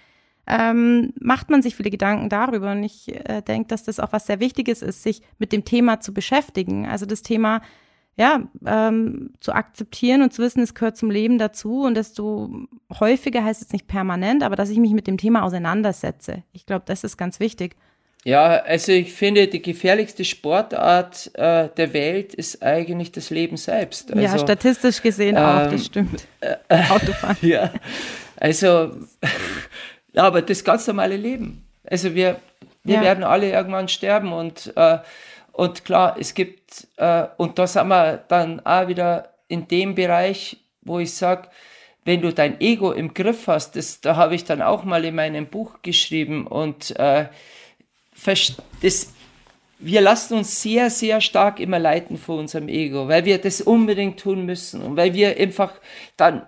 [SPEAKER 1] ähm, macht man sich viele Gedanken darüber. Und ich äh, denke, dass das auch was sehr Wichtiges ist, sich mit dem Thema zu beschäftigen. Also das Thema ja, ähm, zu akzeptieren und zu wissen, es gehört zum Leben dazu und desto häufiger heißt es nicht permanent, aber dass ich mich mit dem Thema auseinandersetze. Ich glaube, das ist ganz wichtig.
[SPEAKER 2] Ja, also ich finde, die gefährlichste Sportart äh, der Welt ist eigentlich das Leben selbst. Also,
[SPEAKER 1] ja, statistisch gesehen ähm, auch, das stimmt. Äh,
[SPEAKER 2] Autofahren. Ja, also, aber das ganz normale Leben. Also wir, wir ja. werden alle irgendwann sterben und äh, und klar, es gibt, äh, und da sind wir dann auch wieder in dem Bereich, wo ich sage, wenn du dein Ego im Griff hast, das, da habe ich dann auch mal in meinem Buch geschrieben und äh, das, wir lassen uns sehr, sehr stark immer leiten von unserem Ego, weil wir das unbedingt tun müssen und weil wir einfach dann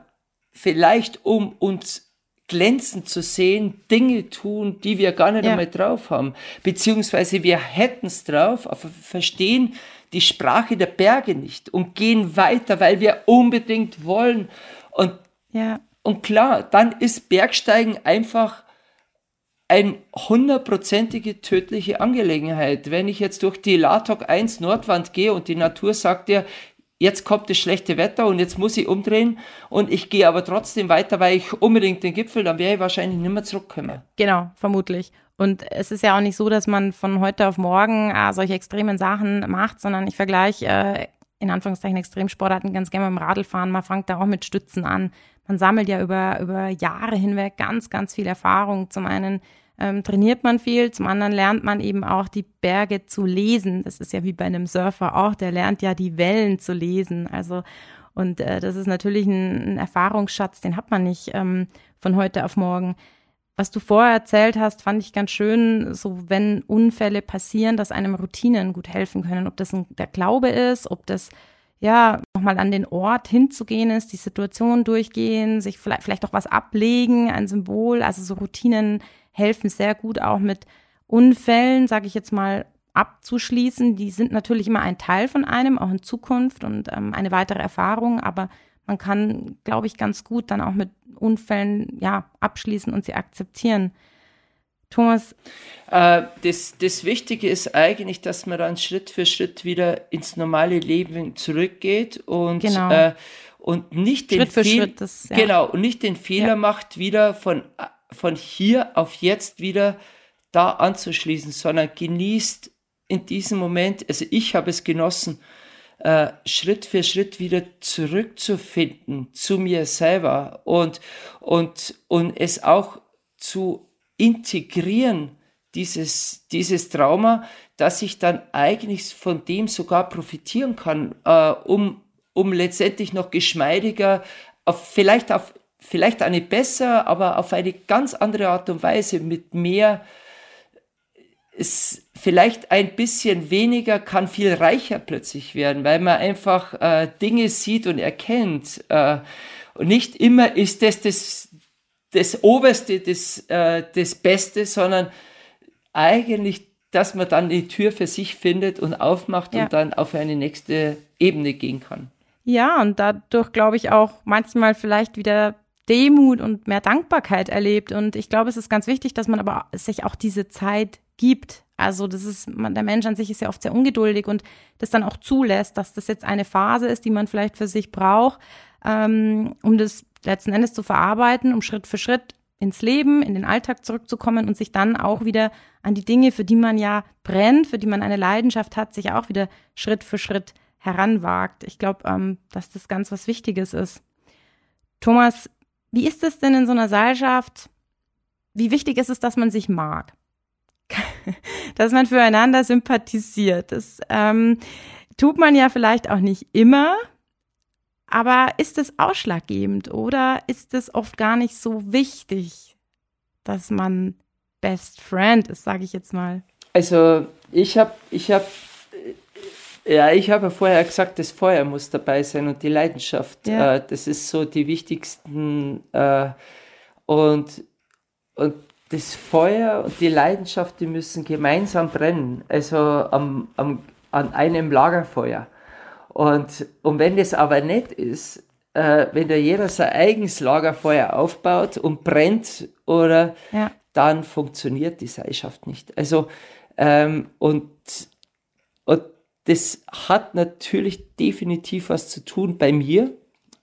[SPEAKER 2] vielleicht, um uns glänzend zu sehen, Dinge tun, die wir gar nicht ja. einmal drauf haben. Beziehungsweise wir hätten es drauf, aber verstehen die Sprache der Berge nicht und gehen weiter, weil wir unbedingt wollen. Und, ja. und klar, dann ist Bergsteigen einfach eine hundertprozentige tödliche Angelegenheit. Wenn ich jetzt durch die Latok 1 Nordwand gehe und die Natur sagt dir, jetzt kommt das schlechte Wetter und jetzt muss ich umdrehen und ich gehe aber trotzdem weiter, weil ich unbedingt den Gipfel, dann wäre ich wahrscheinlich nicht mehr zurückkommen.
[SPEAKER 1] Genau, vermutlich. Und es ist ja auch nicht so, dass man von heute auf morgen äh, solche extremen Sachen macht, sondern ich vergleiche äh, in Anführungszeichen Extremsportarten ganz gerne mit dem Radlfahren. Man fängt da auch mit Stützen an. Man sammelt ja über, über Jahre hinweg ganz, ganz viel Erfahrung. Zum einen ähm, trainiert man viel, zum anderen lernt man eben auch die Berge zu lesen. Das ist ja wie bei einem Surfer auch, der lernt ja die Wellen zu lesen. Also und äh, das ist natürlich ein, ein, Erfahrungsschatz, den hat man nicht ähm, von heute auf morgen. Was du vorher erzählt hast, fand ich ganz schön, so wenn Unfälle passieren, dass einem Routinen gut helfen können. Ob das ein, der Glaube ist, ob das ja nochmal an den Ort hinzugehen ist, die Situation durchgehen, sich vielleicht, vielleicht auch was ablegen, ein Symbol, also so Routinen helfen sehr gut auch mit Unfällen, sage ich jetzt mal, abzuschließen. Die sind natürlich immer ein Teil von einem, auch in Zukunft und ähm, eine weitere Erfahrung, aber man kann, glaube ich, ganz gut dann auch mit Unfällen ja abschließen und sie akzeptieren. Thomas?
[SPEAKER 2] Äh, das, das Wichtige ist eigentlich, dass man dann Schritt für Schritt wieder ins normale Leben zurückgeht und, genau. äh, und nicht den, Fehl das, ja. genau, und nicht den Fehler ja. macht, wieder von von hier auf jetzt wieder da anzuschließen, sondern genießt in diesem Moment, also ich habe es genossen, äh, Schritt für Schritt wieder zurückzufinden zu mir selber und, und, und es auch zu integrieren, dieses, dieses Trauma, dass ich dann eigentlich von dem sogar profitieren kann, äh, um, um letztendlich noch geschmeidiger, auf, vielleicht auf vielleicht eine besser, aber auf eine ganz andere Art und Weise mit mehr, ist vielleicht ein bisschen weniger kann viel reicher plötzlich werden, weil man einfach äh, Dinge sieht und erkennt. Äh, und nicht immer ist das das, das Oberste, das, äh, das Beste, sondern eigentlich, dass man dann die Tür für sich findet und aufmacht ja. und dann auf eine nächste Ebene gehen kann.
[SPEAKER 1] Ja, und dadurch glaube ich auch manchmal vielleicht wieder Demut und mehr Dankbarkeit erlebt. Und ich glaube, es ist ganz wichtig, dass man aber sich auch diese Zeit gibt. Also das ist, man, der Mensch an sich ist ja oft sehr ungeduldig und das dann auch zulässt, dass das jetzt eine Phase ist, die man vielleicht für sich braucht, ähm, um das letzten Endes zu verarbeiten, um Schritt für Schritt ins Leben, in den Alltag zurückzukommen und sich dann auch wieder an die Dinge, für die man ja brennt, für die man eine Leidenschaft hat, sich auch wieder Schritt für Schritt heranwagt. Ich glaube, ähm, dass das ganz was Wichtiges ist. Thomas, wie ist es denn in so einer Seilschaft? Wie wichtig ist es, dass man sich mag? dass man füreinander sympathisiert. Das ähm, tut man ja vielleicht auch nicht immer, aber ist es ausschlaggebend oder ist es oft gar nicht so wichtig, dass man Best Friend ist, sage ich jetzt mal?
[SPEAKER 2] Also ich habe ich hab ja, ich habe vorher gesagt, das Feuer muss dabei sein und die Leidenschaft. Ja. Äh, das ist so die wichtigsten. Äh, und, und das Feuer und die Leidenschaft, die müssen gemeinsam brennen. Also am, am, an einem Lagerfeuer. Und, und wenn das aber nicht ist, äh, wenn da jeder sein eigenes Lagerfeuer aufbaut und brennt, oder ja. dann funktioniert die Seilschaft nicht. Also ähm, und, und das hat natürlich definitiv was zu tun bei mir.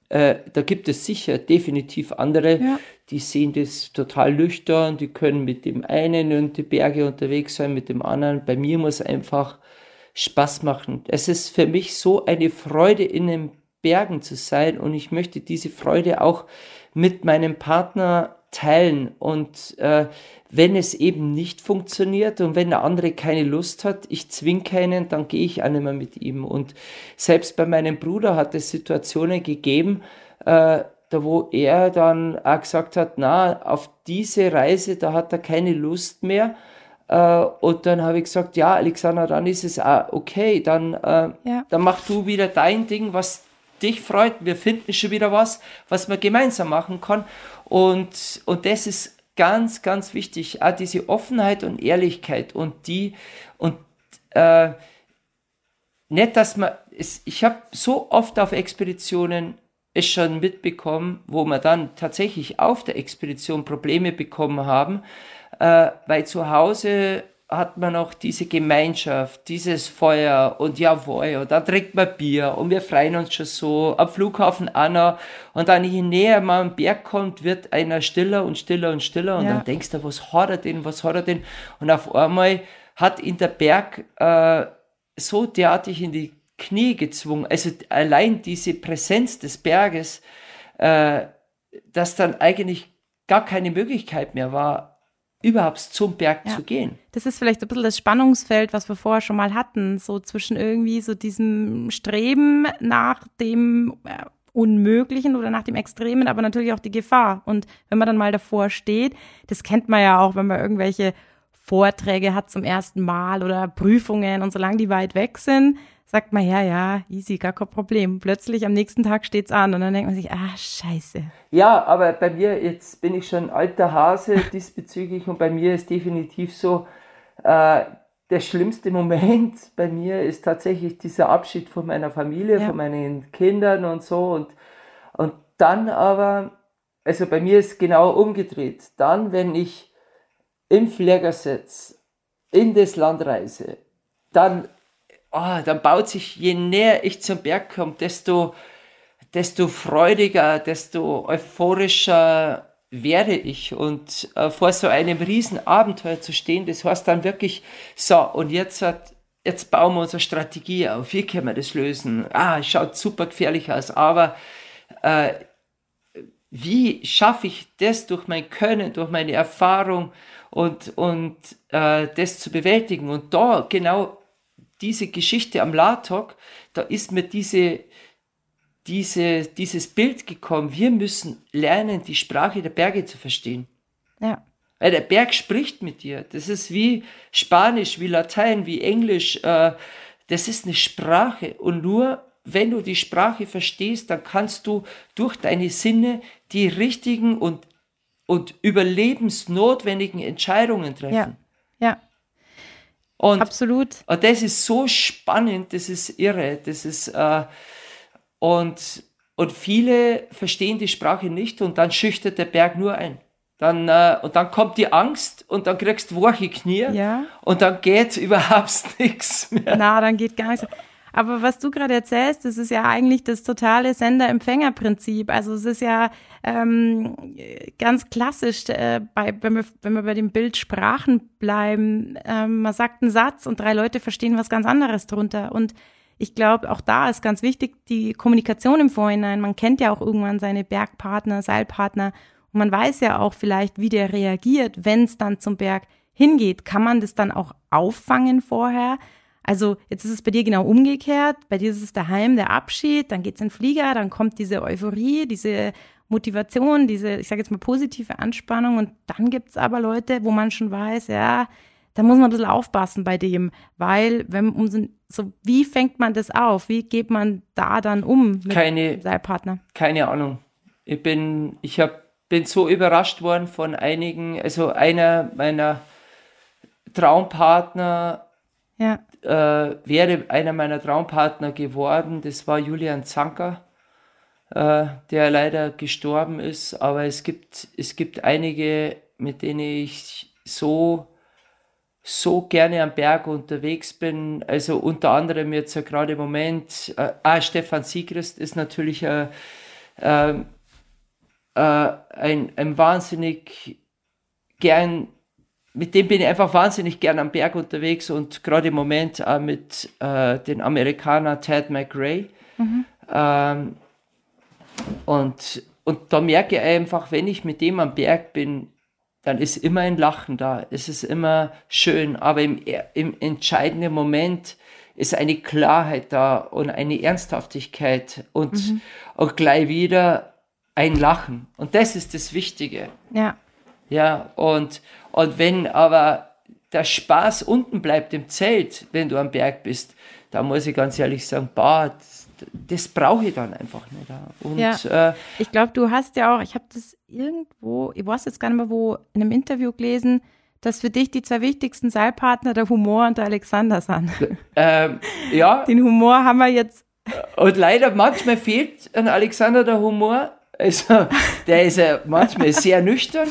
[SPEAKER 2] Äh, da gibt es sicher definitiv andere, ja. die sehen das total nüchtern, die können mit dem einen und die Berge unterwegs sein, mit dem anderen. Bei mir muss einfach Spaß machen. Es ist für mich so eine Freude, in den Bergen zu sein und ich möchte diese Freude auch mit meinem Partner teilen. Und äh, wenn es eben nicht funktioniert und wenn der andere keine Lust hat, ich zwing keinen, dann gehe ich auch nicht mehr mit ihm. Und selbst bei meinem Bruder hat es Situationen gegeben, äh, da wo er dann auch gesagt hat, na, auf diese Reise, da hat er keine Lust mehr. Äh, und dann habe ich gesagt, ja, Alexander, dann ist es auch okay, dann, äh, ja. dann mach du wieder dein Ding, was dich freut. Wir finden schon wieder was, was man gemeinsam machen kann. Und, und das ist ganz, ganz wichtig, auch diese Offenheit und Ehrlichkeit und die, und äh, nicht, dass man, es, ich habe so oft auf Expeditionen es schon mitbekommen, wo wir dann tatsächlich auf der Expedition Probleme bekommen haben, äh, weil zu Hause hat man noch diese Gemeinschaft, dieses Feuer und jawohl, und dann trinkt man Bier und wir freuen uns schon so, am Flughafen Anna und dann je näher man am Berg kommt, wird einer stiller und stiller und stiller und ja. dann denkst du, was hat er denn, was hat er denn und auf einmal hat ihn der Berg äh, so derartig in die Knie gezwungen. Also allein diese Präsenz des Berges, äh, dass dann eigentlich gar keine Möglichkeit mehr war, überhaupt zum Berg ja. zu gehen.
[SPEAKER 1] Das ist vielleicht ein bisschen das Spannungsfeld, was wir vorher schon mal hatten, so zwischen irgendwie so diesem Streben nach dem äh, Unmöglichen oder nach dem Extremen, aber natürlich auch die Gefahr. Und wenn man dann mal davor steht, das kennt man ja auch, wenn man irgendwelche Vorträge hat zum ersten Mal oder Prüfungen und solange die weit weg sind, sagt man, ja, ja, easy, gar kein Problem. Plötzlich am nächsten Tag steht's an und dann denkt man sich, ah, scheiße.
[SPEAKER 2] Ja, aber bei mir, jetzt bin ich schon alter Hase diesbezüglich und bei mir ist definitiv so, äh, der schlimmste Moment bei mir ist tatsächlich dieser Abschied von meiner Familie, ja. von meinen Kindern und so und, und dann aber, also bei mir ist genau umgedreht. Dann, wenn ich im Flieger sitze, in das Land reise, dann oh, dann baut sich, je näher ich zum Berg komme, desto, desto freudiger, desto euphorischer werde ich. Und äh, vor so einem riesen Abenteuer zu stehen, das heißt dann wirklich, so, und jetzt hat, jetzt bauen wir unsere Strategie auf, wie können wir das lösen? Ah, schaut super gefährlich aus, aber äh, wie schaffe ich das durch mein Können, durch meine Erfahrung und, und äh, das zu bewältigen? Und da genau diese Geschichte am Latok, da ist mir diese, diese, dieses Bild gekommen. Wir müssen lernen, die Sprache der Berge zu verstehen. Ja. Weil der Berg spricht mit dir. Das ist wie Spanisch, wie Latein, wie Englisch. Äh, das ist eine Sprache. Und nur wenn du die Sprache verstehst, dann kannst du durch deine Sinne die richtigen und, und überlebensnotwendigen Entscheidungen treffen.
[SPEAKER 1] Ja.
[SPEAKER 2] Und,
[SPEAKER 1] Absolut.
[SPEAKER 2] Und das ist so spannend, das ist irre, das ist, äh, und, und viele verstehen die Sprache nicht und dann schüchtert der Berg nur ein. Dann, äh, und dann kommt die Angst und dann kriegst du wache Knie ja. und dann geht überhaupt nichts mehr.
[SPEAKER 1] Na, dann geht gar nichts. Aber was du gerade erzählst, das ist ja eigentlich das totale Sender-Empfänger-Prinzip. Also es ist ja ähm, ganz klassisch, äh, bei, wenn, wir, wenn wir bei dem Bild Sprachen bleiben. Ähm, man sagt einen Satz und drei Leute verstehen was ganz anderes drunter. Und ich glaube, auch da ist ganz wichtig die Kommunikation im Vorhinein. Man kennt ja auch irgendwann seine Bergpartner, Seilpartner und man weiß ja auch vielleicht, wie der reagiert, wenn es dann zum Berg hingeht. Kann man das dann auch auffangen vorher? Also jetzt ist es bei dir genau umgekehrt. Bei dir ist es daheim der Abschied, dann geht's in den Flieger, dann kommt diese Euphorie, diese Motivation, diese, ich sage jetzt mal, positive Anspannung. Und dann gibt's aber Leute, wo man schon weiß, ja, da muss man ein bisschen aufpassen bei dem, weil wenn um so, so wie fängt man das auf? Wie geht man da dann um
[SPEAKER 2] mit keine,
[SPEAKER 1] seinem Partner?
[SPEAKER 2] Keine Ahnung. Ich bin, ich hab, bin so überrascht worden von einigen, also einer meiner Traumpartner ja äh, wäre einer meiner Traumpartner geworden. Das war Julian Zanker, äh, der leider gestorben ist. Aber es gibt, es gibt einige, mit denen ich so, so gerne am Berg unterwegs bin. Also unter anderem jetzt ja gerade im Moment, äh, ah, Stefan Siegrist ist natürlich äh, äh, ein, ein wahnsinnig gern mit dem bin ich einfach wahnsinnig gern am Berg unterwegs und gerade im Moment äh, mit äh, den Amerikaner Ted McRae. Mhm. Ähm, und, und da merke ich einfach, wenn ich mit dem am Berg bin, dann ist immer ein Lachen da. Es ist immer schön, aber im, im entscheidenden Moment ist eine Klarheit da und eine Ernsthaftigkeit und, mhm. und gleich wieder ein Lachen. Und das ist das Wichtige.
[SPEAKER 1] Ja.
[SPEAKER 2] Ja, und, und wenn aber der Spaß unten bleibt im Zelt, wenn du am Berg bist, da muss ich ganz ehrlich sagen, bah, das, das brauche ich dann einfach nicht.
[SPEAKER 1] Und, ja. äh, ich glaube, du hast ja auch, ich habe das irgendwo, ich weiß jetzt gar nicht mehr wo, in einem Interview gelesen, dass für dich die zwei wichtigsten Seilpartner der Humor und der Alexander sind.
[SPEAKER 2] Ähm, ja.
[SPEAKER 1] Den Humor haben wir jetzt.
[SPEAKER 2] Und leider manchmal fehlt an Alexander der Humor. Also, der ist ja manchmal sehr nüchtern,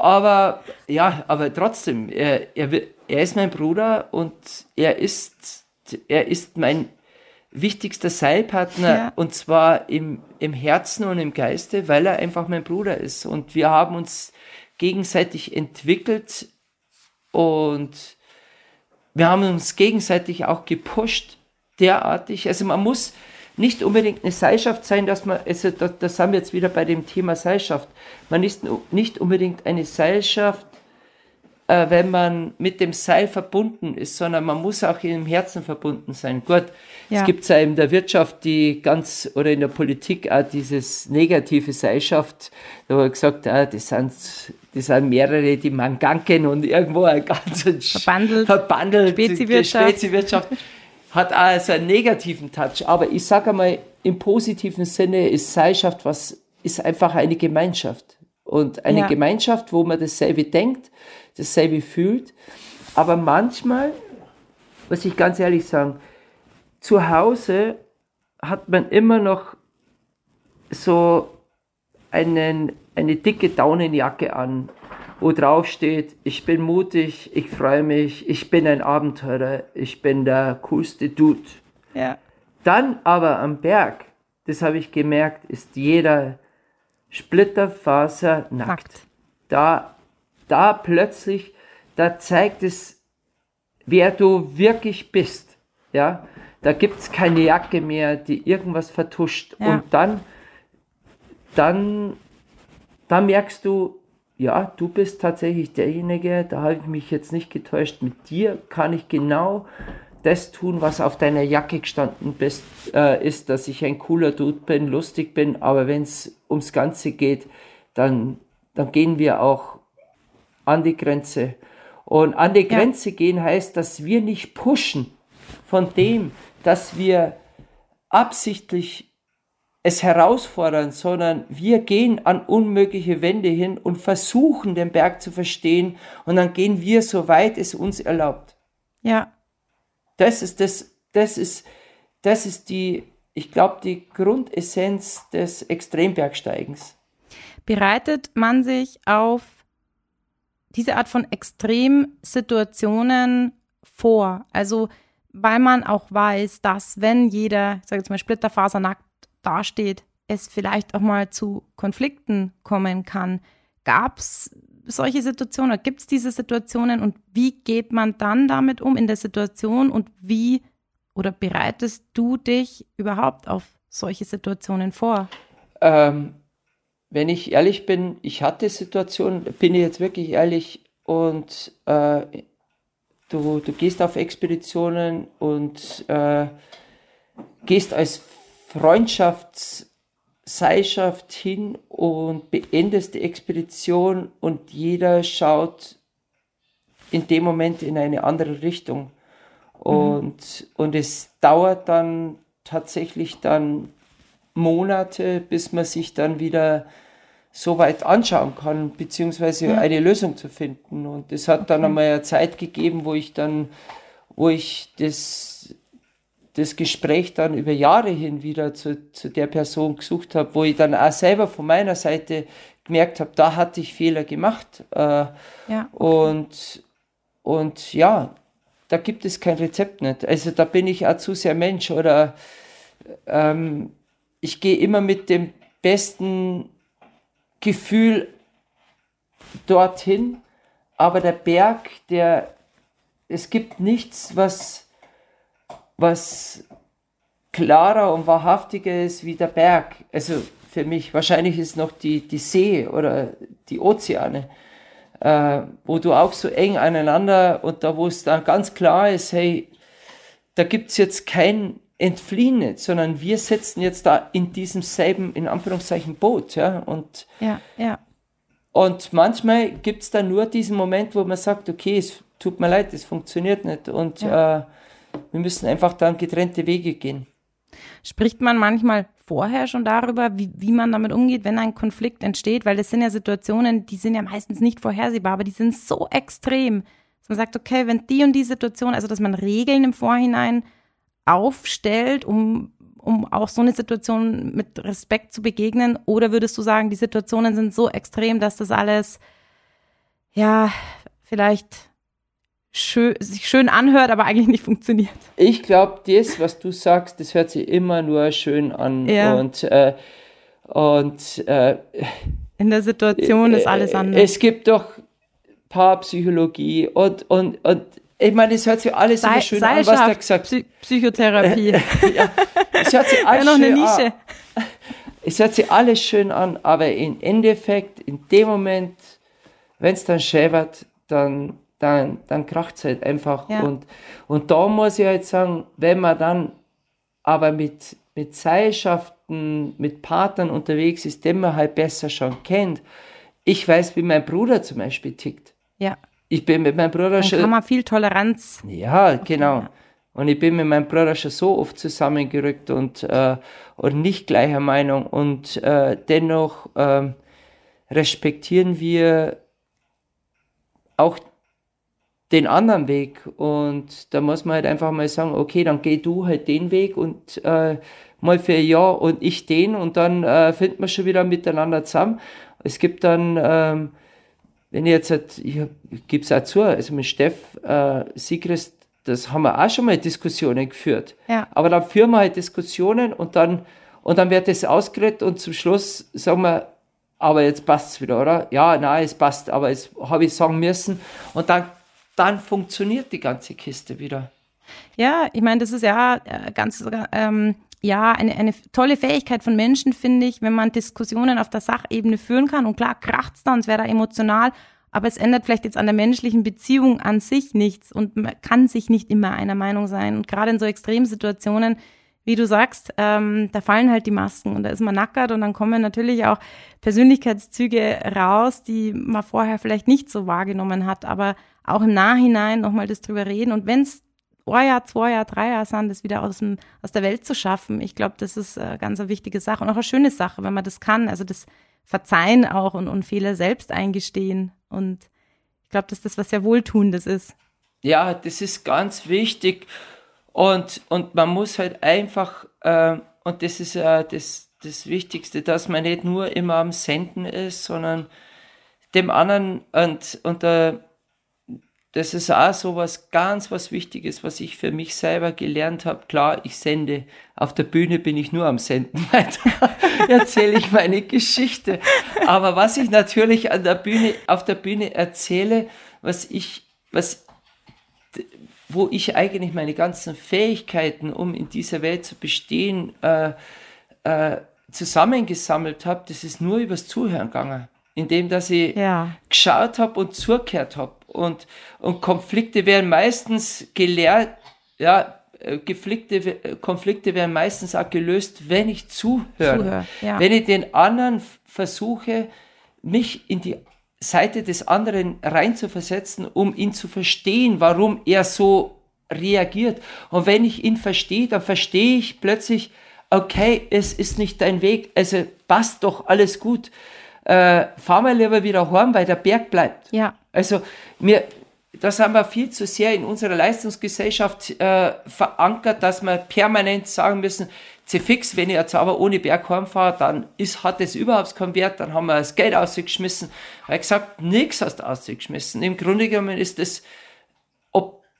[SPEAKER 2] aber ja, aber trotzdem, er, er, er ist mein Bruder und er ist, er ist mein wichtigster Seilpartner ja. und zwar im, im Herzen und im Geiste, weil er einfach mein Bruder ist. Und wir haben uns gegenseitig entwickelt und wir haben uns gegenseitig auch gepusht, derartig. Also man muss nicht unbedingt eine Seilschaft sein, dass man, also das, das haben wir jetzt wieder bei dem Thema Seilschaft. Man ist nicht unbedingt eine Seilschaft, äh, wenn man mit dem Seil verbunden ist, sondern man muss auch im Herzen verbunden sein. Gut, ja. es gibt ja in der Wirtschaft die ganz, oder in der Politik auch dieses negative Seilschaft, da wurde gesagt, ah, das sind, das sind mehrere, die Manganken und irgendwo ein ganz
[SPEAKER 1] verbandelt,
[SPEAKER 2] verbandelt
[SPEAKER 1] Speziwirtschaft.
[SPEAKER 2] Speziwirtschaft hat also einen negativen Touch. Aber ich sage einmal, im positiven Sinne ist Seilschaft was, ist einfach eine Gemeinschaft. Und eine ja. Gemeinschaft, wo man dasselbe denkt, dasselbe fühlt. Aber manchmal, muss ich ganz ehrlich sagen, zu Hause hat man immer noch so einen, eine dicke Daunenjacke an, wo drauf steht, ich bin mutig, ich freue mich, ich bin ein Abenteurer, ich bin der coolste Dude.
[SPEAKER 1] Ja.
[SPEAKER 2] Dann aber am Berg, das habe ich gemerkt, ist jeder Splitterfaser nackt. nackt. Da da plötzlich, da zeigt es, wer du wirklich bist. Ja, da gibt es keine Jacke mehr, die irgendwas vertuscht. Ja. Und dann, dann, da merkst du, ja, du bist tatsächlich derjenige, da habe ich mich jetzt nicht getäuscht. Mit dir kann ich genau das tun, was auf deiner Jacke gestanden bist, äh, ist, dass ich ein cooler Dude bin, lustig bin, aber wenn es ums Ganze geht, dann, dann gehen wir auch an die Grenze. Und an die Grenze ja. gehen heißt, dass wir nicht pushen von dem, dass wir absichtlich es herausfordern, sondern wir gehen an unmögliche Wände hin und versuchen den Berg zu verstehen und dann gehen wir so weit es uns erlaubt.
[SPEAKER 1] Ja.
[SPEAKER 2] Das ist das, das ist, das ist die, ich glaube, die Grundessenz des Extrembergsteigens.
[SPEAKER 1] Bereitet man sich auf diese Art von Extremsituationen vor. Also weil man auch weiß, dass wenn jeder, ich sage jetzt mal splitterfasernackt dasteht, es vielleicht auch mal zu Konflikten kommen kann. Gab es solche Situationen oder gibt es diese Situationen und wie geht man dann damit um in der Situation und wie oder bereitest du dich überhaupt auf solche Situationen vor?
[SPEAKER 2] Ähm, wenn ich ehrlich bin, ich hatte Situationen, bin ich jetzt wirklich ehrlich, und äh, du, du gehst auf Expeditionen und äh, gehst als Freundschaftsseilschaft hin und beendest die Expedition und jeder schaut in dem Moment in eine andere Richtung. Und, mhm. und es dauert dann tatsächlich dann Monate, bis man sich dann wieder so weit anschauen kann, beziehungsweise ja. eine Lösung zu finden. Und es hat dann einmal eine Zeit gegeben, wo ich dann, wo ich das, das Gespräch dann über Jahre hin wieder zu, zu der Person gesucht habe, wo ich dann auch selber von meiner Seite gemerkt habe, da hatte ich Fehler gemacht. Äh, ja. Und, und ja, da gibt es kein Rezept nicht. Also da bin ich auch zu sehr Mensch oder ähm, ich gehe immer mit dem besten Gefühl dorthin, aber der Berg, der, es gibt nichts, was, was klarer und wahrhaftiger ist wie der Berg. Also für mich, wahrscheinlich ist noch die, die See oder die Ozeane, äh, wo du auch so eng aneinander und da, wo es dann ganz klar ist, hey, da gibt es jetzt kein entfliehen nicht, sondern wir sitzen jetzt da in diesem selben, in Anführungszeichen, Boot. Ja? Und,
[SPEAKER 1] ja, ja.
[SPEAKER 2] und manchmal gibt es da nur diesen Moment, wo man sagt, okay, es, tut mir leid, das funktioniert nicht. Und ja. äh, wir müssen einfach dann getrennte Wege gehen.
[SPEAKER 1] Spricht man manchmal vorher schon darüber, wie, wie man damit umgeht, wenn ein Konflikt entsteht? Weil das sind ja Situationen, die sind ja meistens nicht vorhersehbar, aber die sind so extrem, dass man sagt, okay, wenn die und die Situation, also dass man Regeln im Vorhinein aufstellt, um, um auch so eine Situation mit Respekt zu begegnen? Oder würdest du sagen, die Situationen sind so extrem, dass das alles, ja, vielleicht schön, sich schön anhört, aber eigentlich nicht funktioniert.
[SPEAKER 2] Ich glaube, das, was du sagst, das hört sich immer nur schön an. Ja. Und, äh, und äh,
[SPEAKER 1] in der Situation ist alles anders.
[SPEAKER 2] Es gibt doch Paarpsychologie und, und, und ich meine, es hört sich alles immer schön an, was du gesagt
[SPEAKER 1] Psy Psychotherapie.
[SPEAKER 2] ja, es hört sich alles ja, noch schön eine Nische. An. Es hört sich alles schön an, aber im Endeffekt, in dem Moment, wenn es dann schäbert, dann dann, dann kracht es halt einfach. Ja. Und, und da muss ich halt sagen, wenn man dann aber mit, mit Seilschaften, mit Partnern unterwegs ist, den man halt besser schon kennt. Ich weiß, wie mein Bruder zum Beispiel tickt.
[SPEAKER 1] Ja.
[SPEAKER 2] Ich bin mit meinem Bruder
[SPEAKER 1] dann
[SPEAKER 2] schon.
[SPEAKER 1] kann man viel Toleranz.
[SPEAKER 2] Ja, genau. Und ich bin mit meinem Bruder schon so oft zusammengerückt und, äh, und nicht gleicher Meinung. Und äh, dennoch äh, respektieren wir auch den anderen Weg. Und da muss man halt einfach mal sagen, okay, dann geh du halt den Weg und äh, mal für ein Jahr und ich den und dann äh, finden wir schon wieder miteinander zusammen. Es gibt dann, ähm, wenn ich jetzt, halt, ich, ich gebe es auch zu, also mit Steff äh, Sigrist, das haben wir auch schon mal Diskussionen geführt.
[SPEAKER 1] Ja.
[SPEAKER 2] Aber dann führen wir halt Diskussionen und dann, und dann wird das ausgeredet und zum Schluss sagen wir, aber jetzt passt es wieder, oder? Ja, nein, es passt, aber es habe ich sagen müssen. Und dann dann funktioniert die ganze Kiste wieder.
[SPEAKER 1] Ja, ich meine, das ist ja äh, ganz, ähm, ja, eine, eine tolle Fähigkeit von Menschen, finde ich, wenn man Diskussionen auf der Sachebene führen kann. Und klar, kracht es da und es wäre da emotional, aber es ändert vielleicht jetzt an der menschlichen Beziehung an sich nichts und man kann sich nicht immer einer Meinung sein. Und gerade in so Extremsituationen, wie du sagst, ähm, da fallen halt die Masken und da ist man nackert und dann kommen natürlich auch Persönlichkeitszüge raus, die man vorher vielleicht nicht so wahrgenommen hat. Aber auch im Nachhinein nochmal das drüber reden. Und wenn es ein Jahr, zwei Jahr, drei Jahre sind, das wieder aus, dem, aus der Welt zu schaffen, ich glaube, das ist eine ganz wichtige Sache und auch eine schöne Sache, wenn man das kann. Also das Verzeihen auch und, und Fehler selbst eingestehen. Und ich glaube, dass das was sehr Wohltuendes ist.
[SPEAKER 2] Ja, das ist ganz wichtig. Und, und man muss halt einfach, äh, und das ist äh, das, das Wichtigste, dass man nicht nur immer am Senden ist, sondern dem anderen und, und der, das ist auch so was ganz was Wichtiges, was ich für mich selber gelernt habe. Klar, ich sende. Auf der Bühne bin ich nur am Senden. Weiter erzähle ich meine Geschichte. Aber was ich natürlich an der Bühne, auf der Bühne erzähle, was ich, was, wo ich eigentlich meine ganzen Fähigkeiten, um in dieser Welt zu bestehen, äh, äh, zusammengesammelt habe, das ist nur übers Zuhören gegangen indem dass ich ja. geschaut habe und zugehört habe. Und, und Konflikte werden meistens gelehrt, ja, äh, Konflikte, äh, Konflikte werden meistens auch gelöst, wenn ich zuhöre. Zuhör, ja. Wenn ich den anderen versuche, mich in die Seite des anderen reinzuversetzen, um ihn zu verstehen, warum er so reagiert. Und wenn ich ihn verstehe, dann verstehe ich plötzlich, okay, es ist nicht dein Weg, also passt doch alles gut äh, fahren wir lieber wieder heim, weil der Berg bleibt.
[SPEAKER 1] Ja.
[SPEAKER 2] Also wir, das haben wir viel zu sehr in unserer Leistungsgesellschaft äh, verankert, dass wir permanent sagen müssen, fix, wenn ich jetzt aber ohne Berg heimfahre, dann ist, hat es überhaupt keinen Wert, dann haben wir das Geld ausgeschmissen. Er hat gesagt, nichts hast du ausgeschmissen. Im Grunde genommen ist es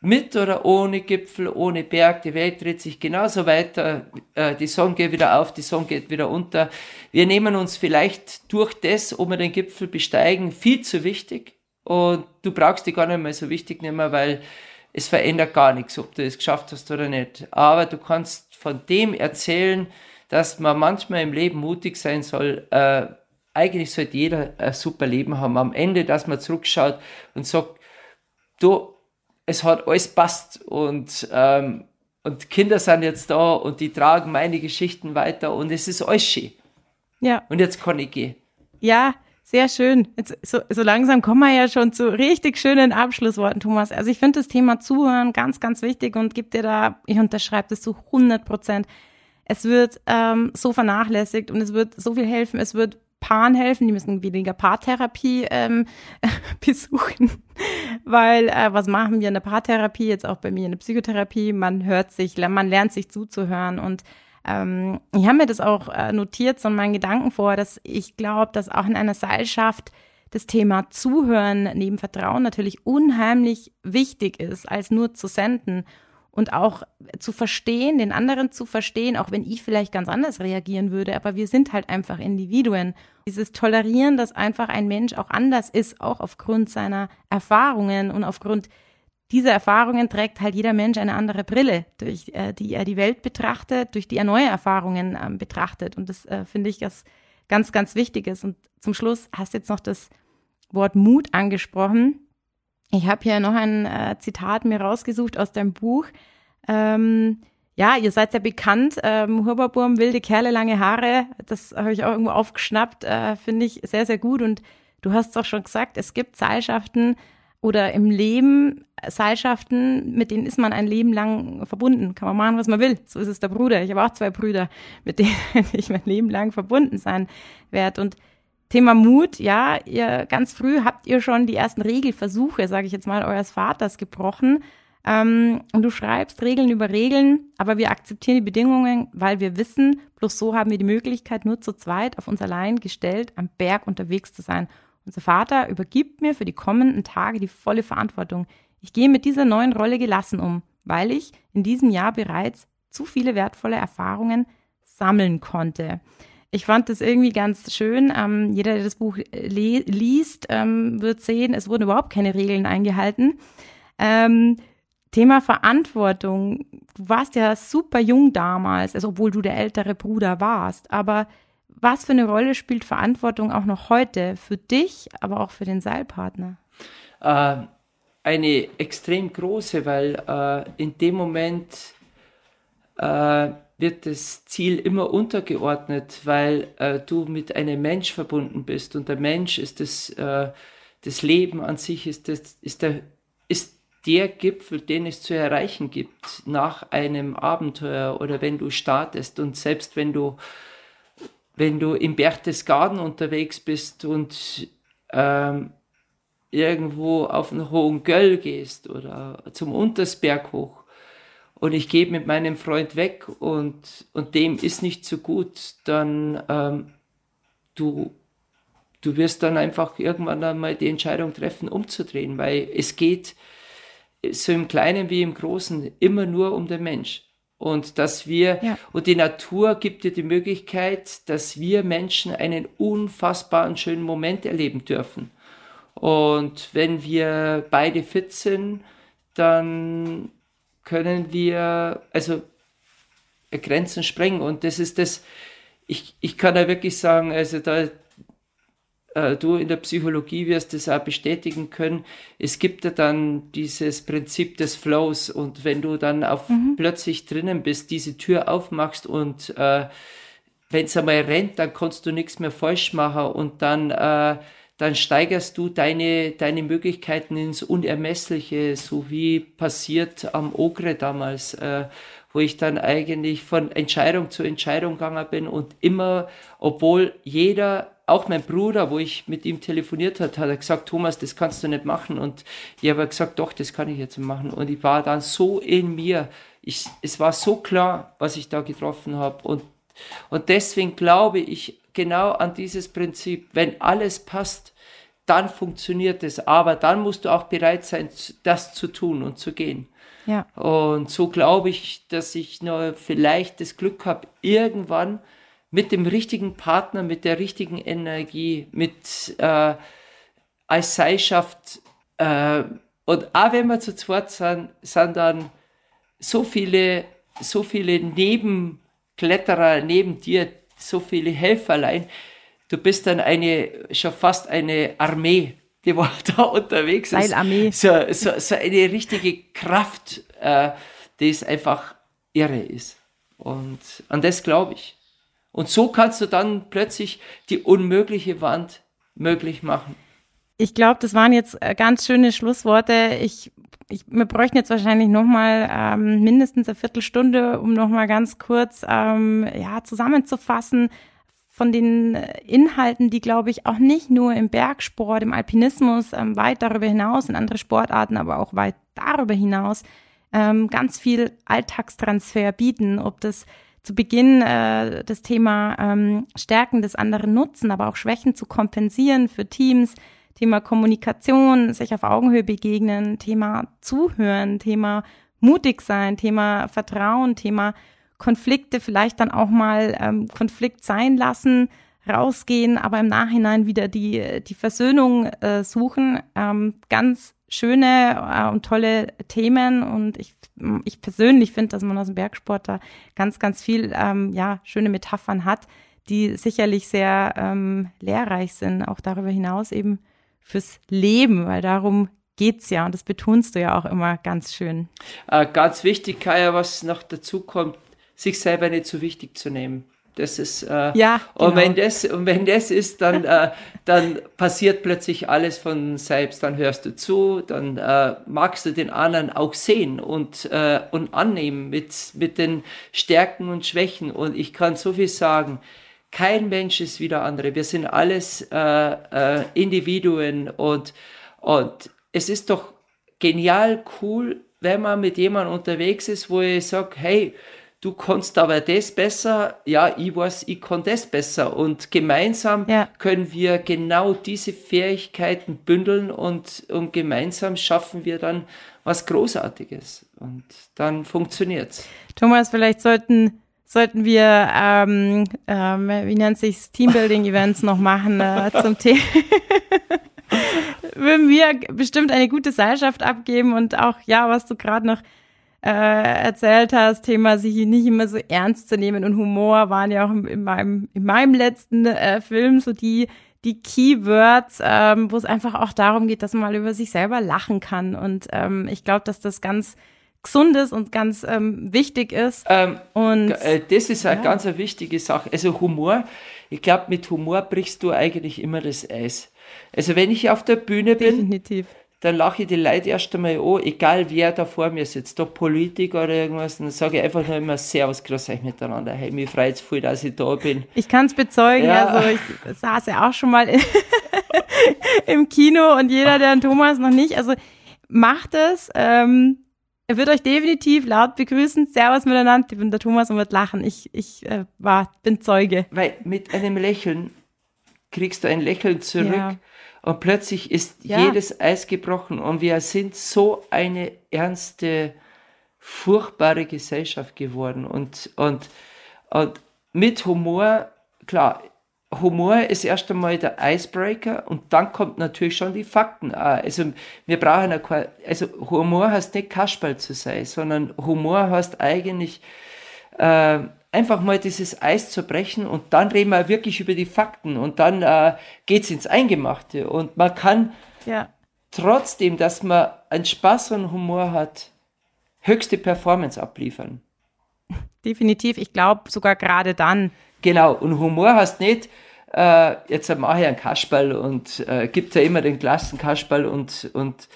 [SPEAKER 2] mit oder ohne Gipfel, ohne Berg, die Welt dreht sich genauso weiter, äh, die Sonne geht wieder auf, die Sonne geht wieder unter. Wir nehmen uns vielleicht durch das, ob wir den Gipfel besteigen, viel zu wichtig und du brauchst die gar nicht mehr so wichtig nehmen, weil es verändert gar nichts, ob du es geschafft hast oder nicht. Aber du kannst von dem erzählen, dass man manchmal im Leben mutig sein soll. Äh, eigentlich sollte jeder ein super Leben haben. Am Ende, dass man zurückschaut und sagt, du, es hat alles passt und, ähm, und Kinder sind jetzt da und die tragen meine Geschichten weiter und es ist alles schön.
[SPEAKER 1] Ja.
[SPEAKER 2] Und jetzt kann ich gehen.
[SPEAKER 1] Ja, Sehr schön. Jetzt, so, so langsam kommen wir ja schon zu richtig schönen Abschlussworten, Thomas. Also ich finde das Thema Zuhören ganz, ganz wichtig und gebe dir da, ich unterschreibe das zu 100 Prozent. Es wird ähm, so vernachlässigt und es wird so viel helfen. Es wird Paaren helfen, die müssen weniger Paartherapie ähm, besuchen, weil äh, was machen wir in der Paartherapie, jetzt auch bei mir in der Psychotherapie, man hört sich, man lernt sich zuzuhören und ähm, ich habe mir das auch äh, notiert, so meinen Gedanken vor, dass ich glaube, dass auch in einer Seilschaft das Thema Zuhören neben Vertrauen natürlich unheimlich wichtig ist, als nur zu senden und auch zu verstehen, den anderen zu verstehen, auch wenn ich vielleicht ganz anders reagieren würde, aber wir sind halt einfach Individuen. Dieses Tolerieren, dass einfach ein Mensch auch anders ist, auch aufgrund seiner Erfahrungen und aufgrund diese Erfahrungen trägt halt jeder Mensch eine andere Brille, durch äh, die er die Welt betrachtet, durch die er neue Erfahrungen ähm, betrachtet. Und das äh, finde ich das ganz, ganz Wichtiges. Und zum Schluss hast du jetzt noch das Wort Mut angesprochen. Ich habe hier noch ein äh, Zitat mir rausgesucht aus deinem Buch. Ähm, ja, ihr seid ja bekannt, ähm, Hurberburm, wilde Kerle, lange Haare. Das habe ich auch irgendwo aufgeschnappt, äh, finde ich sehr, sehr gut. Und du hast es auch schon gesagt, es gibt Seilschaften, oder im Leben Seilschaften, mit denen ist man ein Leben lang verbunden. Kann man machen, was man will. So ist es der Bruder. Ich habe auch zwei Brüder, mit denen ich mein Leben lang verbunden sein werde. Und Thema Mut, ja, ihr ganz früh habt ihr schon die ersten Regelversuche, sage ich jetzt mal, eures Vaters gebrochen. Ähm, und du schreibst Regeln über Regeln, aber wir akzeptieren die Bedingungen, weil wir wissen, bloß so haben wir die Möglichkeit, nur zu zweit auf uns allein gestellt am Berg unterwegs zu sein unser Vater übergibt mir für die kommenden Tage die volle Verantwortung. Ich gehe mit dieser neuen Rolle gelassen um, weil ich in diesem Jahr bereits zu viele wertvolle Erfahrungen sammeln konnte. Ich fand das irgendwie ganz schön. Ähm, jeder, der das Buch äh, liest, ähm, wird sehen, es wurden überhaupt keine Regeln eingehalten. Ähm, Thema Verantwortung. Du warst ja super jung damals, also obwohl du der ältere Bruder warst. Aber was für eine Rolle spielt Verantwortung auch noch heute für dich, aber auch für den Seilpartner?
[SPEAKER 2] Äh, eine extrem große, weil äh, in dem Moment äh, wird das Ziel immer untergeordnet, weil äh, du mit einem Mensch verbunden bist und der Mensch ist das, äh, das Leben an sich ist, das, ist, der, ist der Gipfel, den es zu erreichen gibt nach einem Abenteuer oder wenn du startest und selbst wenn du wenn du im Berchtesgaden unterwegs bist und ähm, irgendwo auf einen hohen Göll gehst oder zum Untersberg hoch und ich gehe mit meinem Freund weg und, und dem ist nicht so gut, dann ähm, du, du wirst dann einfach irgendwann einmal die Entscheidung treffen, umzudrehen, weil es geht so im Kleinen wie im Großen immer nur um den Mensch. Und dass wir, ja. und die Natur gibt dir die Möglichkeit, dass wir Menschen einen unfassbaren schönen Moment erleben dürfen. Und wenn wir beide fit sind, dann können wir, also Grenzen sprengen. Und das ist das, ich, ich kann da wirklich sagen, also da, äh, du in der Psychologie wirst es auch bestätigen können, es gibt ja dann dieses Prinzip des Flows. Und wenn du dann auf mhm. plötzlich drinnen bist, diese Tür aufmachst und äh, wenn es einmal rennt, dann kannst du nichts mehr falsch machen. Und dann, äh, dann steigerst du deine, deine Möglichkeiten ins Unermessliche, so wie passiert am Ogre damals, äh, wo ich dann eigentlich von Entscheidung zu Entscheidung gegangen bin und immer, obwohl jeder auch mein Bruder, wo ich mit ihm telefoniert hat, hat er gesagt, Thomas, das kannst du nicht machen. Und ich habe gesagt, doch, das kann ich jetzt machen. Und ich war dann so in mir. Ich, es war so klar, was ich da getroffen habe. Und, und deswegen glaube ich genau an dieses Prinzip, wenn alles passt, dann funktioniert es. Aber dann musst du auch bereit sein, das zu tun und zu gehen. Ja. Und so glaube ich, dass ich nur vielleicht das Glück habe, irgendwann mit dem richtigen Partner, mit der richtigen Energie, mit äh, als Seilschaft äh, und auch wenn wir zu zweit sind, sind dann so viele, so viele Nebenkletterer neben dir, so viele Helferlein. Du bist dann eine, schon fast eine Armee, die war da unterwegs ist.
[SPEAKER 1] Seilarmee.
[SPEAKER 2] So, so, so eine richtige Kraft, äh, die es einfach irre ist. Und an das glaube ich. Und so kannst du dann plötzlich die unmögliche Wand möglich machen.
[SPEAKER 1] Ich glaube, das waren jetzt äh, ganz schöne Schlussworte. Ich, ich wir bräuchten jetzt wahrscheinlich noch mal ähm, mindestens eine Viertelstunde, um noch mal ganz kurz ähm, ja zusammenzufassen von den Inhalten, die glaube ich auch nicht nur im Bergsport, im Alpinismus ähm, weit darüber hinaus, in andere Sportarten, aber auch weit darüber hinaus ähm, ganz viel Alltagstransfer bieten, ob das zu Beginn äh, das Thema ähm, Stärken des anderen nutzen, aber auch Schwächen zu kompensieren für Teams, Thema Kommunikation, sich auf Augenhöhe begegnen, Thema Zuhören, Thema mutig sein, Thema Vertrauen, Thema Konflikte vielleicht dann auch mal ähm, Konflikt sein lassen, rausgehen, aber im Nachhinein wieder die, die Versöhnung äh, suchen. Ähm, ganz schöne äh, und tolle Themen und ich, ich persönlich finde, dass man aus dem Bergsport da ganz, ganz viel ähm, ja, schöne Metaphern hat, die sicherlich sehr ähm, lehrreich sind, auch darüber hinaus eben fürs Leben, weil darum geht's ja und das betonst du ja auch immer ganz schön.
[SPEAKER 2] Äh, ganz wichtig, Kaya, was noch dazu kommt, sich selber nicht so wichtig zu nehmen. Das ist äh, ja, genau. und wenn das und wenn das ist, dann äh, dann passiert plötzlich alles von selbst. Dann hörst du zu, dann äh, magst du den anderen auch sehen und äh, und annehmen mit mit den Stärken und Schwächen. Und ich kann so viel sagen: Kein Mensch ist wie der andere. Wir sind alles äh, äh, Individuen und und es ist doch genial cool, wenn man mit jemandem unterwegs ist, wo ich sage, hey du kannst aber das besser, ja, ich weiß, ich kann das besser. Und gemeinsam ja. können wir genau diese Fähigkeiten bündeln und, und gemeinsam schaffen wir dann was Großartiges. Und dann funktioniert's.
[SPEAKER 1] Thomas, vielleicht sollten sollten wir, ähm, ähm, wie nennt sich's, Teambuilding-Events noch machen äh, zum Thema. Würden wir bestimmt eine gute Seilschaft abgeben und auch, ja, was du gerade noch äh, erzählt hast, Thema sich nicht immer so ernst zu nehmen und Humor waren ja auch in meinem, in meinem letzten äh, Film so die, die Keywords, ähm, wo es einfach auch darum geht, dass man mal über sich selber lachen kann. Und ähm, ich glaube, dass das ganz gesundes und ganz ähm, wichtig ist.
[SPEAKER 2] Ähm, und äh, das ist eine ja. ganz eine wichtige Sache. Also Humor, ich glaube, mit Humor brichst du eigentlich immer das Eis. Also wenn ich auf der Bühne bin,
[SPEAKER 1] Definitiv
[SPEAKER 2] dann lache ich die Leute erst einmal an, egal wer da vor mir sitzt, ob Politiker oder irgendwas, dann sage ich einfach nur immer Servus, grüß euch miteinander. Hey, mich freut es voll, dass ich da bin.
[SPEAKER 1] Ich kann es bezeugen, ja. also ich saß ja auch schon mal in, im Kino und jeder, der einen Thomas noch nicht, also macht es, ähm, er wird euch definitiv laut begrüßen. Servus miteinander. Ich bin der Thomas und wird lachen. Ich, ich äh, war, bin Zeuge.
[SPEAKER 2] Weil mit einem Lächeln kriegst du ein Lächeln zurück. Ja. Und plötzlich ist ja. jedes Eis gebrochen und wir sind so eine ernste, furchtbare Gesellschaft geworden. Und, und, und mit Humor, klar, Humor ist erst einmal der Icebreaker und dann kommt natürlich schon die Fakten. Also wir brauchen eine, also Humor heißt nicht Kasperl zu sein, sondern Humor heißt eigentlich äh, einfach mal dieses Eis zu brechen und dann reden wir wirklich über die Fakten und dann äh, es ins Eingemachte und man kann ja. trotzdem, dass man einen Spaß und Humor hat, höchste Performance abliefern.
[SPEAKER 1] Definitiv, ich glaube sogar gerade dann.
[SPEAKER 2] Genau, und Humor heißt nicht, äh, jetzt mache ich einen Kasperl und äh, gibt ja immer den Klassenkasperl und, und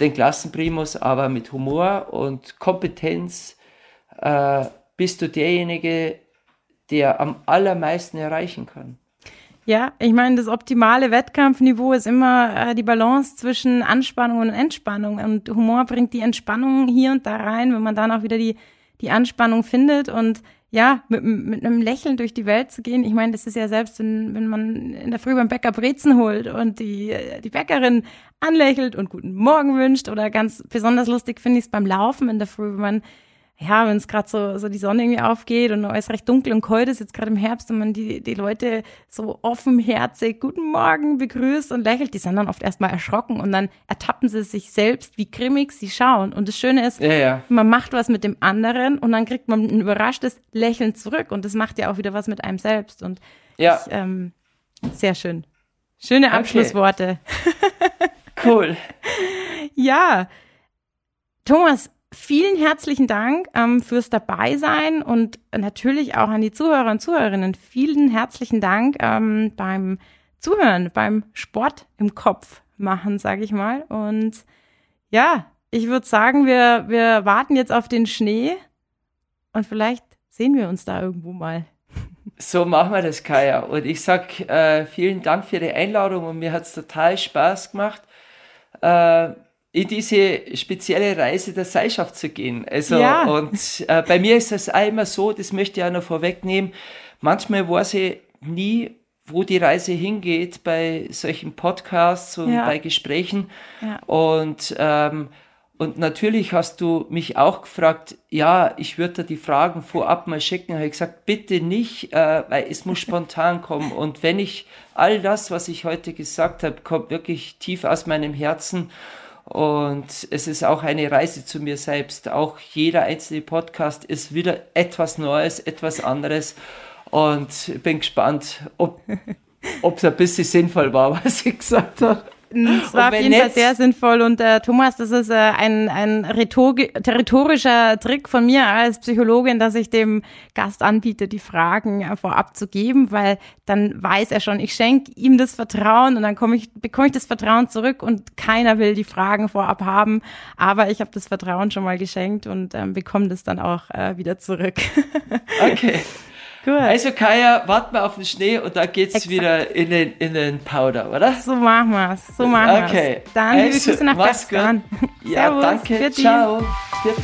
[SPEAKER 2] den Klassenprimus, aber mit Humor und Kompetenz äh, bist du derjenige, der am allermeisten erreichen kann.
[SPEAKER 1] Ja, ich meine, das optimale Wettkampfniveau ist immer äh, die Balance zwischen Anspannung und Entspannung. Und Humor bringt die Entspannung hier und da rein, wenn man dann auch wieder die, die Anspannung findet. Und ja, mit, mit einem Lächeln durch die Welt zu gehen. Ich meine, das ist ja selbst, wenn, wenn man in der Früh beim Bäcker Brezen holt und die, die Bäckerin anlächelt und guten Morgen wünscht. Oder ganz besonders lustig finde ich es beim Laufen in der Früh, wenn man ja, wenn es gerade so, so die Sonne irgendwie aufgeht und alles recht dunkel und kalt ist, jetzt gerade im Herbst und man die, die Leute so offenherzig Guten Morgen begrüßt und lächelt, die sind dann oft erstmal erschrocken und dann ertappen sie sich selbst, wie grimmig sie schauen. Und das Schöne ist, ja, ja. man macht was mit dem anderen und dann kriegt man ein überraschtes Lächeln zurück und das macht ja auch wieder was mit einem selbst. Und ja. Ich, ähm, sehr schön. Schöne Abschlussworte.
[SPEAKER 2] Okay. Cool.
[SPEAKER 1] ja. Thomas, vielen herzlichen Dank ähm, fürs Dabeisein und natürlich auch an die Zuhörer und Zuhörerinnen. Vielen herzlichen Dank ähm, beim Zuhören, beim Sport im Kopf machen, sage ich mal. Und ja, ich würde sagen, wir, wir warten jetzt auf den Schnee und vielleicht sehen wir uns da irgendwo mal.
[SPEAKER 2] So machen wir das, Kaya. Und ich sag äh, vielen Dank für die Einladung und mir hat es total Spaß gemacht, äh, in diese spezielle Reise der Seilschaft zu gehen. Also ja. und äh, bei mir ist es immer so, das möchte ich auch noch vorwegnehmen. Manchmal weiß ich nie, wo die Reise hingeht bei solchen Podcasts und ja. bei Gesprächen. Ja. Und ähm, und natürlich hast du mich auch gefragt, ja, ich würde da die Fragen vorab mal schicken. Habe ich gesagt, bitte nicht, äh, weil es muss spontan kommen. Und wenn ich all das, was ich heute gesagt habe, kommt wirklich tief aus meinem Herzen. Und es ist auch eine Reise zu mir selbst. Auch jeder einzelne Podcast ist wieder etwas Neues, etwas anderes. Und bin gespannt, ob es ein bisschen sinnvoll war, was ich gesagt habe.
[SPEAKER 1] Es war auf jeden Fall sehr sinnvoll und äh, Thomas, das ist äh, ein, ein rhetorischer Trick von mir als Psychologin, dass ich dem Gast anbiete, die Fragen äh, vorab zu geben, weil dann weiß er schon, ich schenke ihm das Vertrauen und dann komme ich, bekomme ich das Vertrauen zurück und keiner will die Fragen vorab haben, aber ich habe das Vertrauen schon mal geschenkt und ähm, bekomme das dann auch äh, wieder zurück.
[SPEAKER 2] okay. Gut. Also Kaya, warten wir auf den Schnee und dann geht's Exakt. wieder in den, in den Powder, oder?
[SPEAKER 1] So machen wir's. So machen wir's. Okay. Dann also, liebe Grüße nach Gastgarn.
[SPEAKER 2] Ja, Servus, danke. Ciao. Vierte.